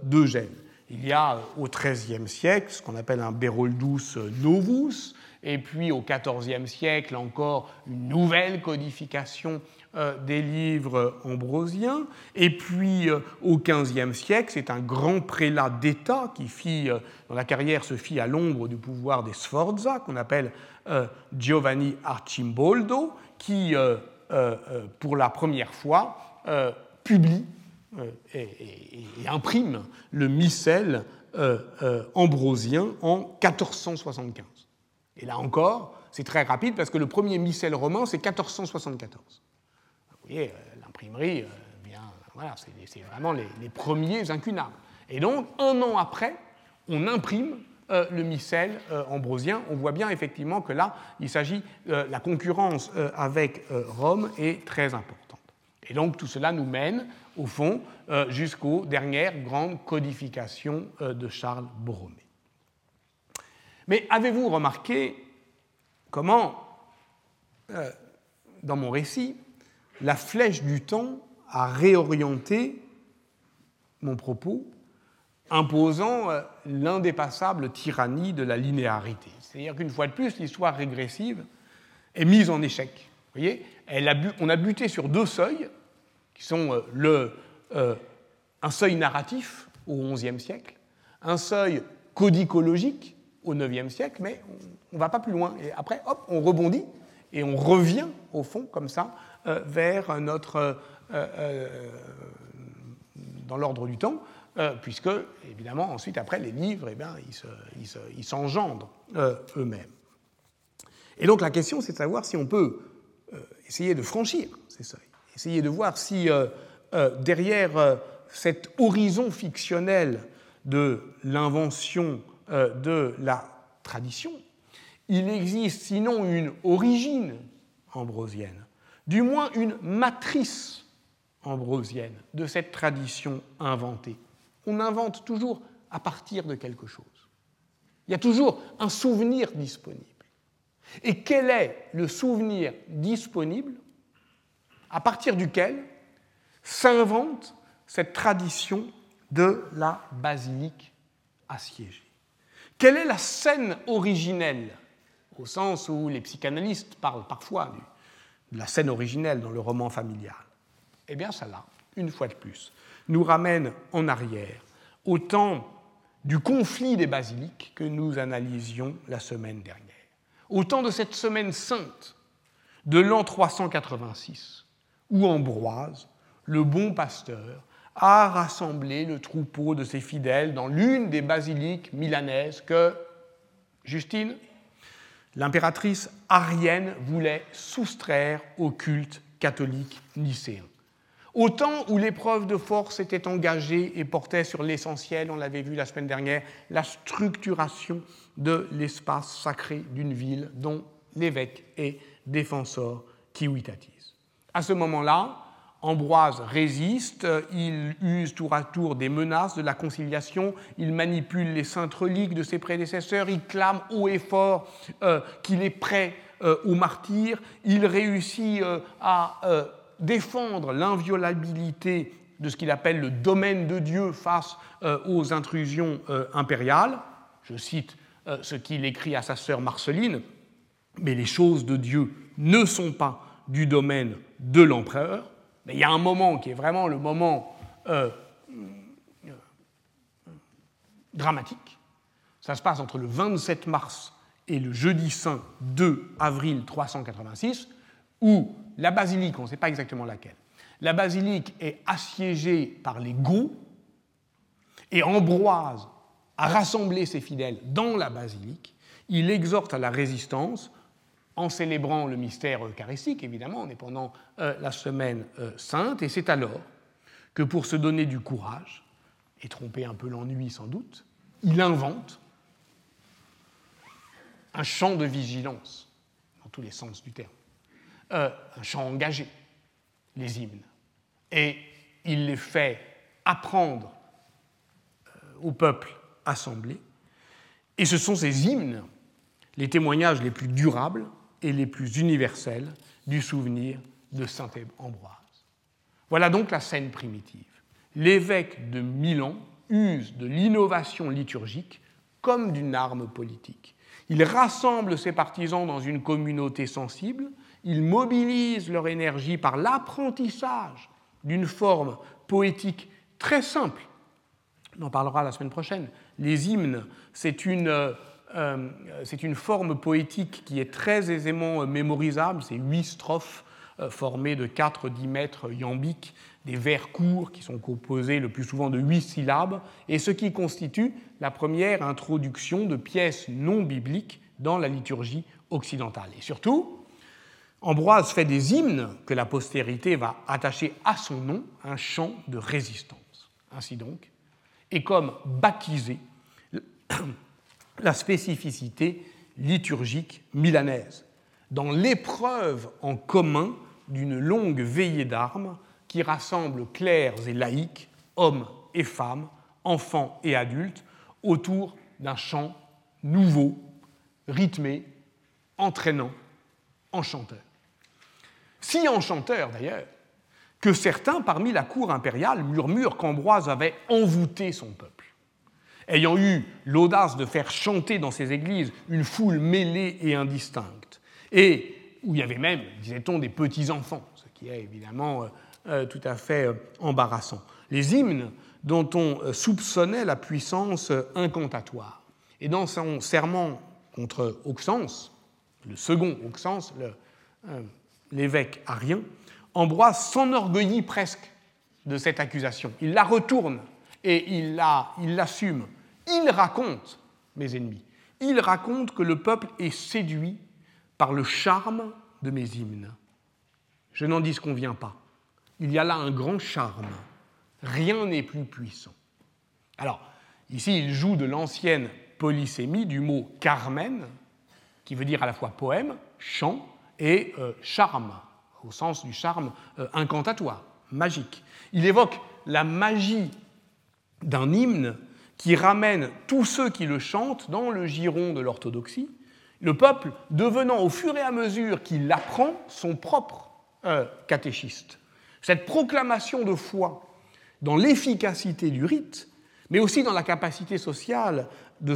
d'Eugène. Il y a au XIIIe siècle ce qu'on appelle un Beroldus novus, et puis au XIVe siècle encore une nouvelle codification euh, des livres ambrosiens. Et puis euh, au XVe siècle, c'est un grand prélat d'État qui fit, euh, dans la carrière se fit à l'ombre du pouvoir des Sforza, qu'on appelle Giovanni Arcimboldo, qui, pour la première fois, publie et, imprime le missel ambrosien en 1475. Et là encore, c'est très rapide parce que le premier missel roman, c'est 1474 voyez, euh, l'imprimerie, euh, bien, voilà, c'est vraiment les, premiers incunables. Et donc, un an après, on imprime euh, le missel ambrosien. On voit bien effectivement que là, il s'agit, la concurrence avec Rome est très importante. Et donc, tout cela nous mène, au fond, jusqu'aux dernières grandes codifications de Charles Borromée. Mais avez-vous remarqué comment, dans mon récit, la flèche du temps a réorienté mon propos, imposant euh, l'indépassable tyrannie de la linéarité. C'est-à-dire qu'une fois de plus, l'histoire régressive est mise en échec. Vous voyez On a buté sur deux seuils, qui sont euh, euh, un seuil narratif au XIe siècle, un seuil codicologique au IXe siècle, mais on ne va pas plus loin. Et après, hop, on rebondit et on revient, au fond, comme ça, vers notre, dans l'ordre du temps, puisque, évidemment, ensuite, après, les livres, eh ils s'engendrent eux-mêmes. Et donc la question, c'est de savoir si on peut essayer de franchir ces seuils, essayer de voir si derrière cet horizon fictionnel de l'invention de la tradition, il existe sinon une origine ambrosienne, du moins une matrice ambrosienne de cette tradition inventée. On invente toujours à partir de quelque chose. Il y a toujours un souvenir disponible. Et quel est le souvenir disponible? À partir duquel s'invente cette tradition de la basilique assiégée Quelle est la scène originelle, au sens où les psychanalystes parlent parfois du la scène originelle dans le roman familial, eh bien ça là, une fois de plus, nous ramène en arrière au temps du conflit des basiliques que nous analysions la semaine dernière, au temps de cette semaine sainte de l'an 386, où Ambroise, le bon pasteur, a rassemblé le troupeau de ses fidèles dans l'une des basiliques milanaises que Justine, l'impératrice arienne, voulait soustraire au culte catholique nicéen. Au temps où l'épreuve de force était engagée et portait sur l'essentiel, on l'avait vu la semaine dernière, la structuration de l'espace sacré d'une ville dont l'évêque est défenseur civilitatis. À ce moment-là, Ambroise résiste, il use tour à tour des menaces de la conciliation, il manipule les saintes reliques de ses prédécesseurs, il clame haut et fort euh, qu'il est prêt euh, au martyr, il réussit euh, à défendre l'inviolabilité de ce qu'il appelle le domaine de Dieu face aux intrusions impériales. Je cite ce qu'il écrit à sa sœur Marceline, mais les choses de Dieu ne sont pas du domaine de l'empereur, mais il y a un moment qui est vraiment le moment euh, euh, dramatique. Ça se passe entre le 27 mars et le jeudi saint 2 avril 386, où la basilique, on ne sait pas exactement laquelle, la basilique est assiégée par les Goths, et Ambroise a rassemblé ses fidèles dans la basilique. Il exhorte à la résistance en célébrant le mystère eucharistique, évidemment, on est pendant euh, la semaine euh, sainte, et c'est alors que pour se donner du courage, et tromper un peu l'ennui sans doute, il invente un chant de vigilance, dans tous les sens du terme, euh, un chant engagé, les hymnes, et il les fait apprendre au peuple assemblé, et ce sont ces hymnes les témoignages les plus durables et les plus universels du souvenir de saint Ambroise. Voilà donc la scène primitive. L'évêque de Milan use de l'innovation liturgique comme d'une arme politique. Il rassemble ses partisans dans une communauté sensible, il mobilise leur énergie par l'apprentissage d'une forme poétique très simple. On en parlera la semaine prochaine. Les hymnes, c'est une euh, c'est une forme poétique qui est très aisément euh, mémorisable. C'est huit strophes euh, formées de 4-10 mètres iambiques, des vers courts qui sont composés le plus souvent de huit syllabes, et ce qui constitue la première introduction de pièces non bibliques dans la liturgie occidentale. Et surtout, Ambroise fait des hymnes que la postérité va attacher à son nom un chant de résistance. Ainsi donc, et comme baptisé la spécificité liturgique milanaise, dans l'épreuve en commun d'une longue veillée d'armes qui rassemble clercs et laïcs, hommes et femmes, enfants et adultes, autour d'un chant nouveau, rythmé, entraînant, enchanteur. Si enchanteur d'ailleurs que certains parmi la cour impériale murmurent qu'Ambroise avait envoûté son peuple ayant eu l'audace de faire chanter dans ses églises une foule mêlée et indistincte, et où il y avait même, disait-on, des petits-enfants, ce qui est évidemment euh, euh, tout à fait euh, embarrassant. Les hymnes dont on soupçonnait la puissance incantatoire. Et dans son serment contre Auxence, le second Auxence, l'évêque arien, Ambroise s'enorgueillit presque de cette accusation. Il la retourne et il l'assume il raconte, mes ennemis, il raconte que le peuple est séduit par le charme de mes hymnes. Je n'en disconviens pas. Il y a là un grand charme. Rien n'est plus puissant. Alors, ici, il joue de l'ancienne polysémie du mot carmen, qui veut dire à la fois poème, chant, et euh, charme, au sens du charme euh, incantatoire, magique. Il évoque la magie d'un hymne qui ramène tous ceux qui le chantent dans le giron de l'orthodoxie, le peuple devenant au fur et à mesure qu'il l'apprend son propre euh, catéchiste. Cette proclamation de foi dans l'efficacité du rite, mais aussi dans la capacité sociale de,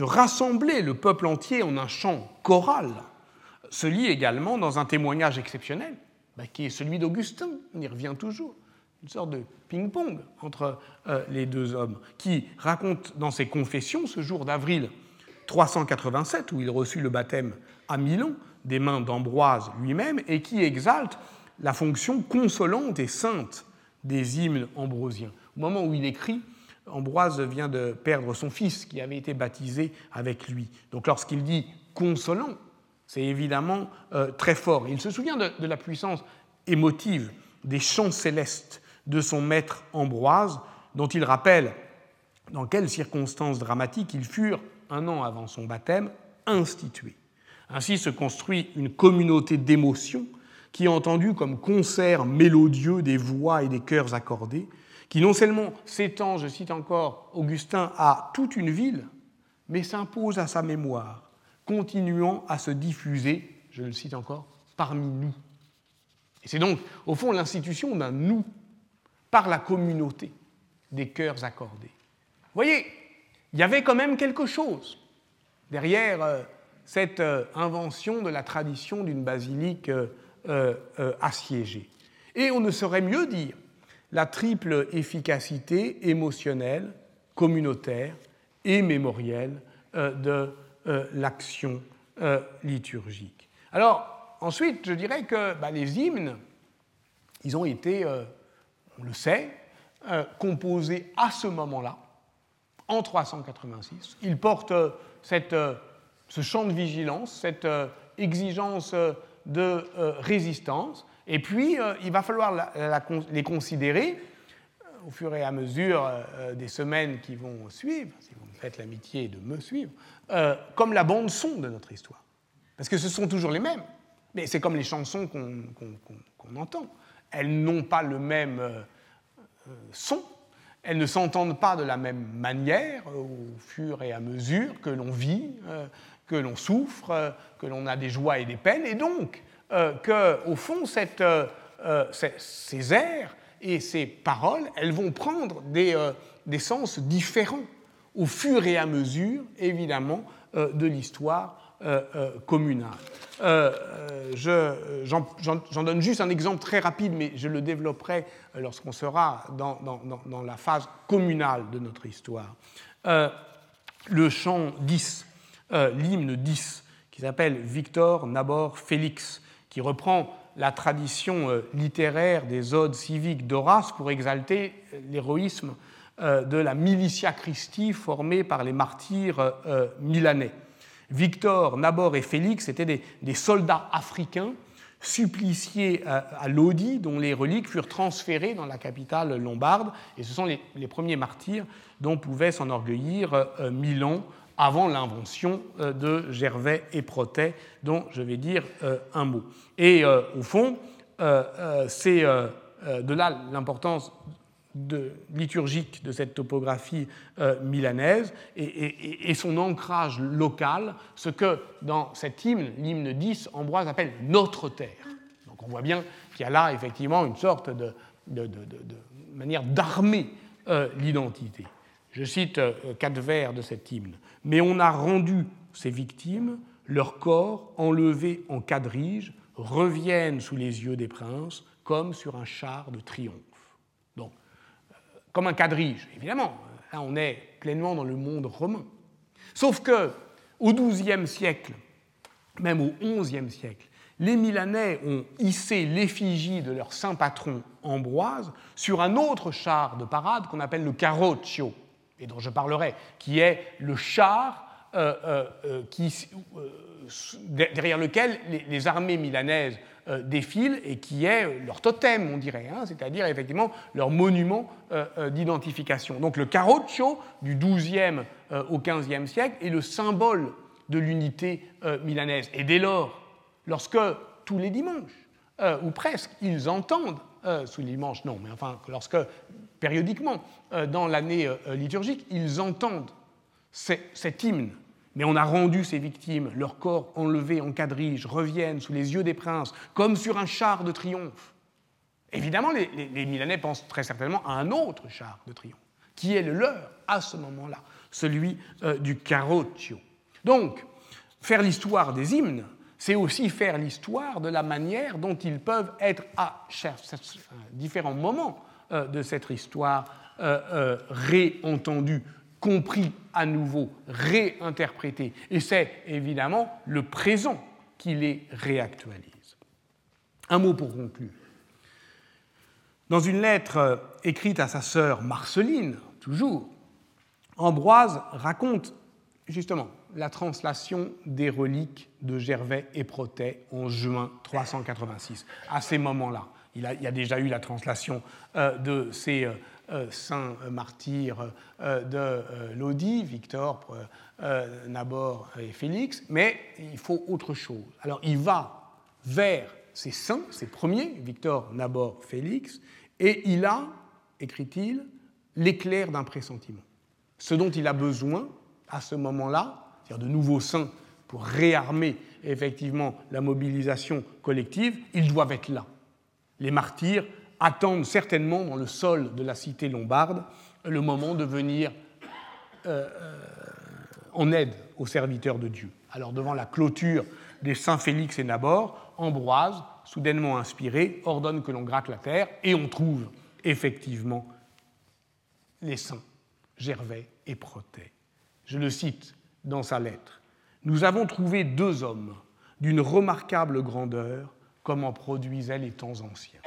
rassembler le peuple entier en un chant choral, se lit également dans un témoignage exceptionnel, bah, qui est celui d'Augustin, on y revient toujours, une sorte de ping-pong entre euh, les deux hommes, qui raconte dans ses confessions ce jour d'avril 387, où il reçut le baptême à Milan des mains d'Ambroise lui-même, et qui exalte la fonction consolante et sainte des hymnes ambrosiens. Au moment où il écrit, Ambroise vient de perdre son fils qui avait été baptisé avec lui. Donc lorsqu'il dit consolant, c'est évidemment euh, très fort. Il se souvient de, la puissance émotive des chants célestes de son maître Ambroise, dont il rappelle dans quelles circonstances dramatiques ils furent, un an avant son baptême, institués. Ainsi se construit une communauté d'émotions qui est entendue comme concert mélodieux des voix et des chœurs accordés, qui non seulement s'étend, je cite encore Augustin, à toute une ville, mais s'impose à sa mémoire, continuant à se diffuser, je le cite encore, parmi nous. Et c'est donc, au fond, l'institution d'un nous par la communauté des cœurs accordés. Vous voyez, il y avait quand même quelque chose derrière euh, cette euh, invention de la tradition d'une basilique euh, assiégée. Et on ne saurait mieux dire la triple efficacité émotionnelle, communautaire et mémorielle de euh, l'action euh, liturgique. Alors, ensuite, je dirais que bah, les hymnes, ils ont été, on le sait, composés à ce moment-là, en 386. Ils portent cette, ce champ de vigilance, cette exigence de résistance, et puis, euh, il va falloir les considérer euh, au fur et à mesure euh, des semaines qui vont suivre, si vous me faites l'amitié de me suivre, comme la bande-son de notre histoire. Parce que ce sont toujours les mêmes, mais c'est comme les chansons qu'on entend. Elles n'ont pas le même son, elles ne s'entendent pas de la même manière au fur et à mesure que l'on vit, que l'on souffre, que l'on a des joies et des peines, et donc euh, qu'au fond, euh, euh, ces airs et ces paroles, elles vont prendre des, sens différents au fur et à mesure, évidemment, de l'histoire communale. J'en donne juste un exemple très rapide, mais je le développerai lorsqu'on sera dans, dans, la phase communale de notre histoire. le chant 10, l'hymne 10, qui s'appelle Victor Nabor Félix, qui reprend la tradition euh, littéraire des odes civiques d'Horace pour exalter l'héroïsme euh, de la Militia Christi formée par les martyrs euh, milanais. Victor, Nabor et Félix étaient des, soldats africains suppliciés à Lodi, dont les reliques furent transférées dans la capitale lombarde, et ce sont les, premiers martyrs dont pouvait s'enorgueillir Milan avant l'invention euh, de Gervais et Protet, dont je vais dire euh, un mot. Et euh, au fond, c'est de là l'importance liturgique de cette topographie milanaise et, son ancrage local, ce que dans cet hymne, l'hymne 10, Ambroise appelle notre terre. Donc on voit bien qu'il y a là effectivement une sorte de manière d'armer l'identité. Je cite quatre vers de cet hymne mais on a rendu ces victimes, leurs corps, enlevés en quadrige, reviennent sous les yeux des princes comme sur un char de triomphe. Comme un quadrige, évidemment, là on est pleinement dans le monde romain. Sauf que au XIIe siècle, même au XIe siècle, les Milanais ont hissé l'effigie de leur saint patron Ambroise sur un autre char de parade qu'on appelle le carroccio, et dont je parlerai, qui est le char euh, euh, euh, derrière lequel les, armées milanaises défilent et qui est leur totem, on dirait, hein, c'est-à-dire effectivement leur monument d'identification. Donc le carroccio du XIIe au XVe siècle est le symbole de l'unité milanaise. Et dès lors, lorsque tous les dimanches, ou presque, ils entendent sous les dimanches, non, mais enfin, lorsque périodiquement euh, dans l'année euh, liturgique, ils entendent cet hymne. Mais on a rendu ces victimes, leurs corps enlevés en quadrige, reviennent sous les yeux des princes, comme sur un char de triomphe. Évidemment, les, Milanais pensent très certainement à un autre char de triomphe, qui est le leur à ce moment-là, celui euh, du Carroccio. Donc, faire l'histoire des hymnes, c'est aussi faire l'histoire de la manière dont ils peuvent être à différents moments euh, de cette histoire euh, réentendue, compris à nouveau, réinterprété. Et c'est évidemment le présent qui les réactualise. Un mot pour conclure. Dans une lettre écrite à sa sœur Marceline, toujours, Ambroise raconte justement la translation des reliques de Gervais et Protet en juin 386. À ces moments-là, il, y a déjà eu la translation euh, de ces euh, euh, saints martyrs de Lodi, Victor, Nabor et Félix, mais il faut autre chose. Alors il va vers ces saints, ces premiers, Victor, Nabor, Félix, et il a, écrit-il, l'éclair d'un pressentiment. Ce dont il a besoin à ce moment-là, c'est-à-dire de nouveaux saints pour réarmer effectivement la mobilisation collective, ils doivent être là. Les martyrs attendent certainement dans le sol de la cité lombarde le moment de venir euh, euh, en aide aux serviteurs de Dieu. Alors devant la clôture des saints Félix et Nabor, Ambroise, soudainement inspiré, ordonne que l'on gratte la terre et on trouve effectivement les saints Gervais et Protet. Je le cite dans sa lettre. Nous avons trouvé deux hommes d'une remarquable grandeur, comme en produisaient les temps anciens.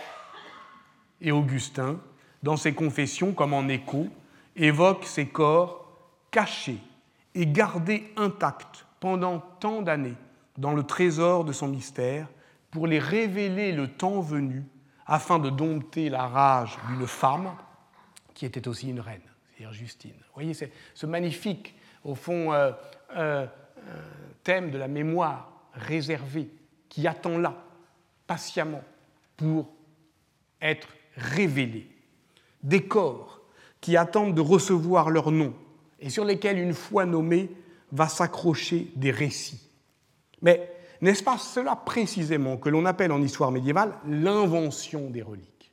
Et Augustin, dans ses confessions comme en écho, évoque ces corps cachés et gardés intacts pendant tant d'années dans le trésor de son mystère pour les révéler le temps venu afin de dompter la rage d'une femme qui était aussi une reine, c'est-à-dire Justine. Vous voyez, ce magnifique, au fond, euh, euh, thème de la mémoire réservée qui attend là, patiemment, pour être révélé. Des corps qui attendent de recevoir leur nom et sur lesquels, une fois nommés, va s'accrocher des récits. Mais n'est-ce pas cela précisément que l'on appelle en histoire médiévale l'invention des reliques?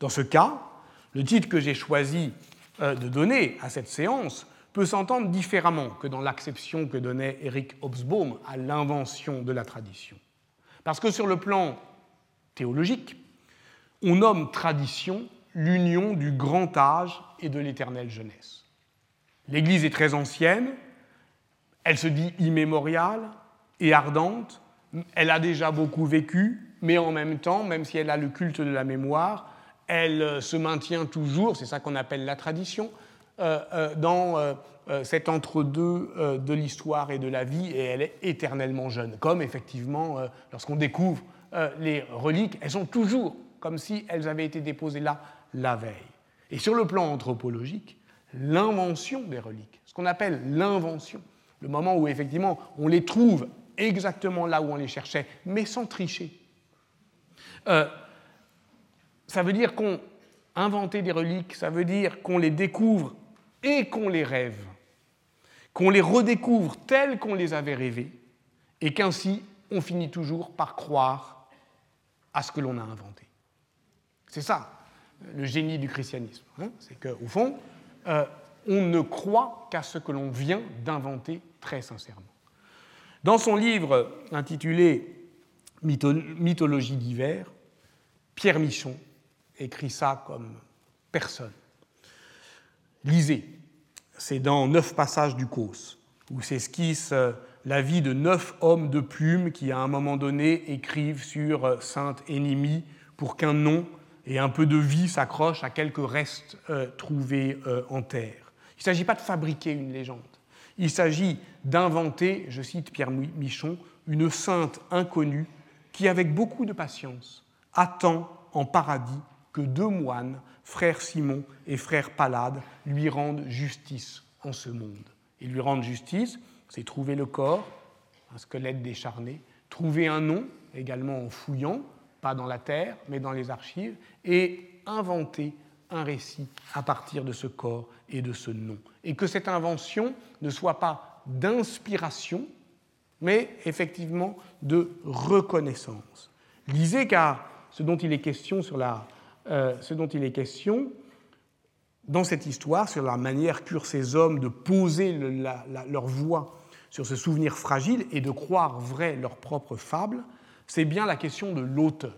Dans ce cas, le titre que j'ai choisi euh, de donner à cette séance peut s'entendre différemment que dans l'acception que donnait Eric Hobsbawm à l'invention de la tradition. Parce que sur le plan théologique, on nomme tradition l'union du grand âge et de l'éternelle jeunesse. L'Église est très ancienne, elle se dit immémoriale et ardente, elle a déjà beaucoup vécu, mais en même temps, même si elle a le culte de la mémoire, elle se maintient toujours, c'est ça qu'on appelle la tradition, euh, euh, dans euh, cet entre-deux de l'histoire et de la vie, et elle est éternellement jeune. Comme effectivement, lorsqu'on découvre les reliques, elles sont toujours comme si elles avaient été déposées là la veille. Et sur le plan anthropologique, l'invention des reliques, ce qu'on appelle l'invention, le moment où effectivement on les trouve exactement là où on les cherchait, mais sans tricher. ça veut dire qu'on des reliques, ça veut dire qu'on les découvre et qu'on les rêve, qu'on les redécouvre tels qu'on les avait rêvés, et qu'ainsi on finit toujours par croire à ce que l'on a inventé. C'est ça, le génie du christianisme. Hein. c'est qu'au fond, euh, on ne croit qu'à ce que l'on vient d'inventer très sincèrement. Dans son livre intitulé Mythologie d'hiver, Pierre Michon écrit ça comme personne. Lisez, c'est dans neuf passages du Causse, où s'esquisse euh, la vie de neuf hommes de plume qui, à un moment donné, écrivent sur euh, Sainte Ennemie pour qu'un nom et un peu de vie s'accrochent à quelques restes euh, trouvés en terre. Il ne s'agit pas de fabriquer une légende. Il s'agit d'inventer, je cite Pierre Michon, une sainte inconnue qui, avec beaucoup de patience, attend en paradis que deux moines frère Simon et frère Palade lui rendent justice en ce monde. Et lui rendre justice, c'est trouver le corps, un squelette décharné, trouver un nom, également en fouillant, pas dans la terre, mais dans les archives, et inventer un récit à partir de ce corps et de ce nom. Et que cette invention ne soit pas d'inspiration, mais effectivement de reconnaissance. Lisez car ce dont il est question sur la euh, ce dont il est question dans cette histoire, sur la manière qu'eurent ces hommes de poser leur voix sur ce souvenir fragile et de croire vrai leur propre fable, c'est bien la question de l'auteur.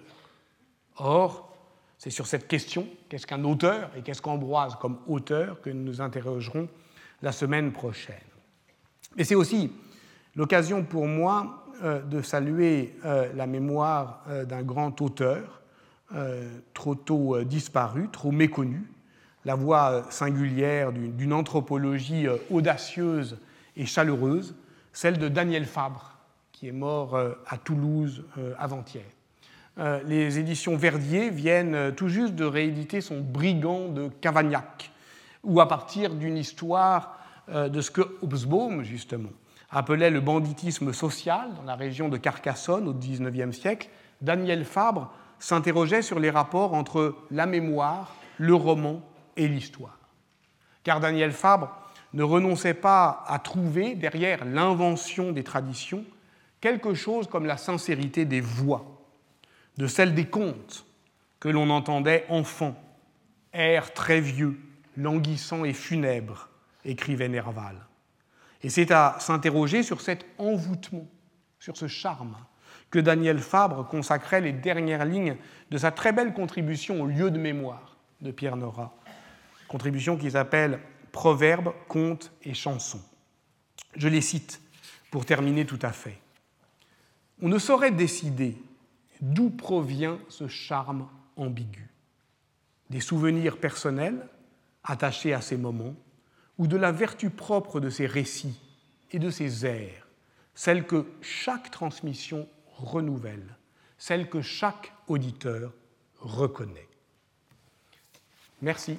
Or, c'est sur cette question, qu'est-ce qu'un auteur et qu'est-ce qu'Ambroise comme auteur, que nous nous interrogerons la semaine prochaine. Mais c'est aussi l'occasion pour moi euh, de saluer euh, la mémoire d'un grand auteur, trop tôt disparue, trop méconnue, la voix singulière d'une anthropologie audacieuse et chaleureuse, celle de Daniel Fabre, qui est mort à Toulouse avant-hier. Les éditions Verdier viennent tout juste de rééditer son Brigand de Cavagnac, ou à partir d'une histoire de ce que Hobsbawm, justement, appelait le banditisme social dans la région de Carcassonne au XIXe siècle, Daniel Fabre s'interrogeait sur les rapports entre la mémoire, le roman et l'histoire. Car Daniel Fabre ne renonçait pas à trouver derrière l'invention des traditions quelque chose comme la sincérité des voix, de celle des contes que l'on entendait enfant, air très vieux, languissant et funèbre, écrivait Nerval. Et c'est à s'interroger sur cet envoûtement, sur ce charme, que Daniel Fabre consacrait les dernières lignes de sa très belle contribution au lieu de mémoire de Pierre Nora, contribution qui s'appelle Proverbes, contes et chansons. Je les cite pour terminer tout à fait. On ne saurait décider d'où provient ce charme ambigu. Des souvenirs personnels attachés à ces moments, ou de la vertu propre de ces récits et de ces airs, celle que chaque transmission renouvelle, celle que chaque auditeur reconnaît. Merci.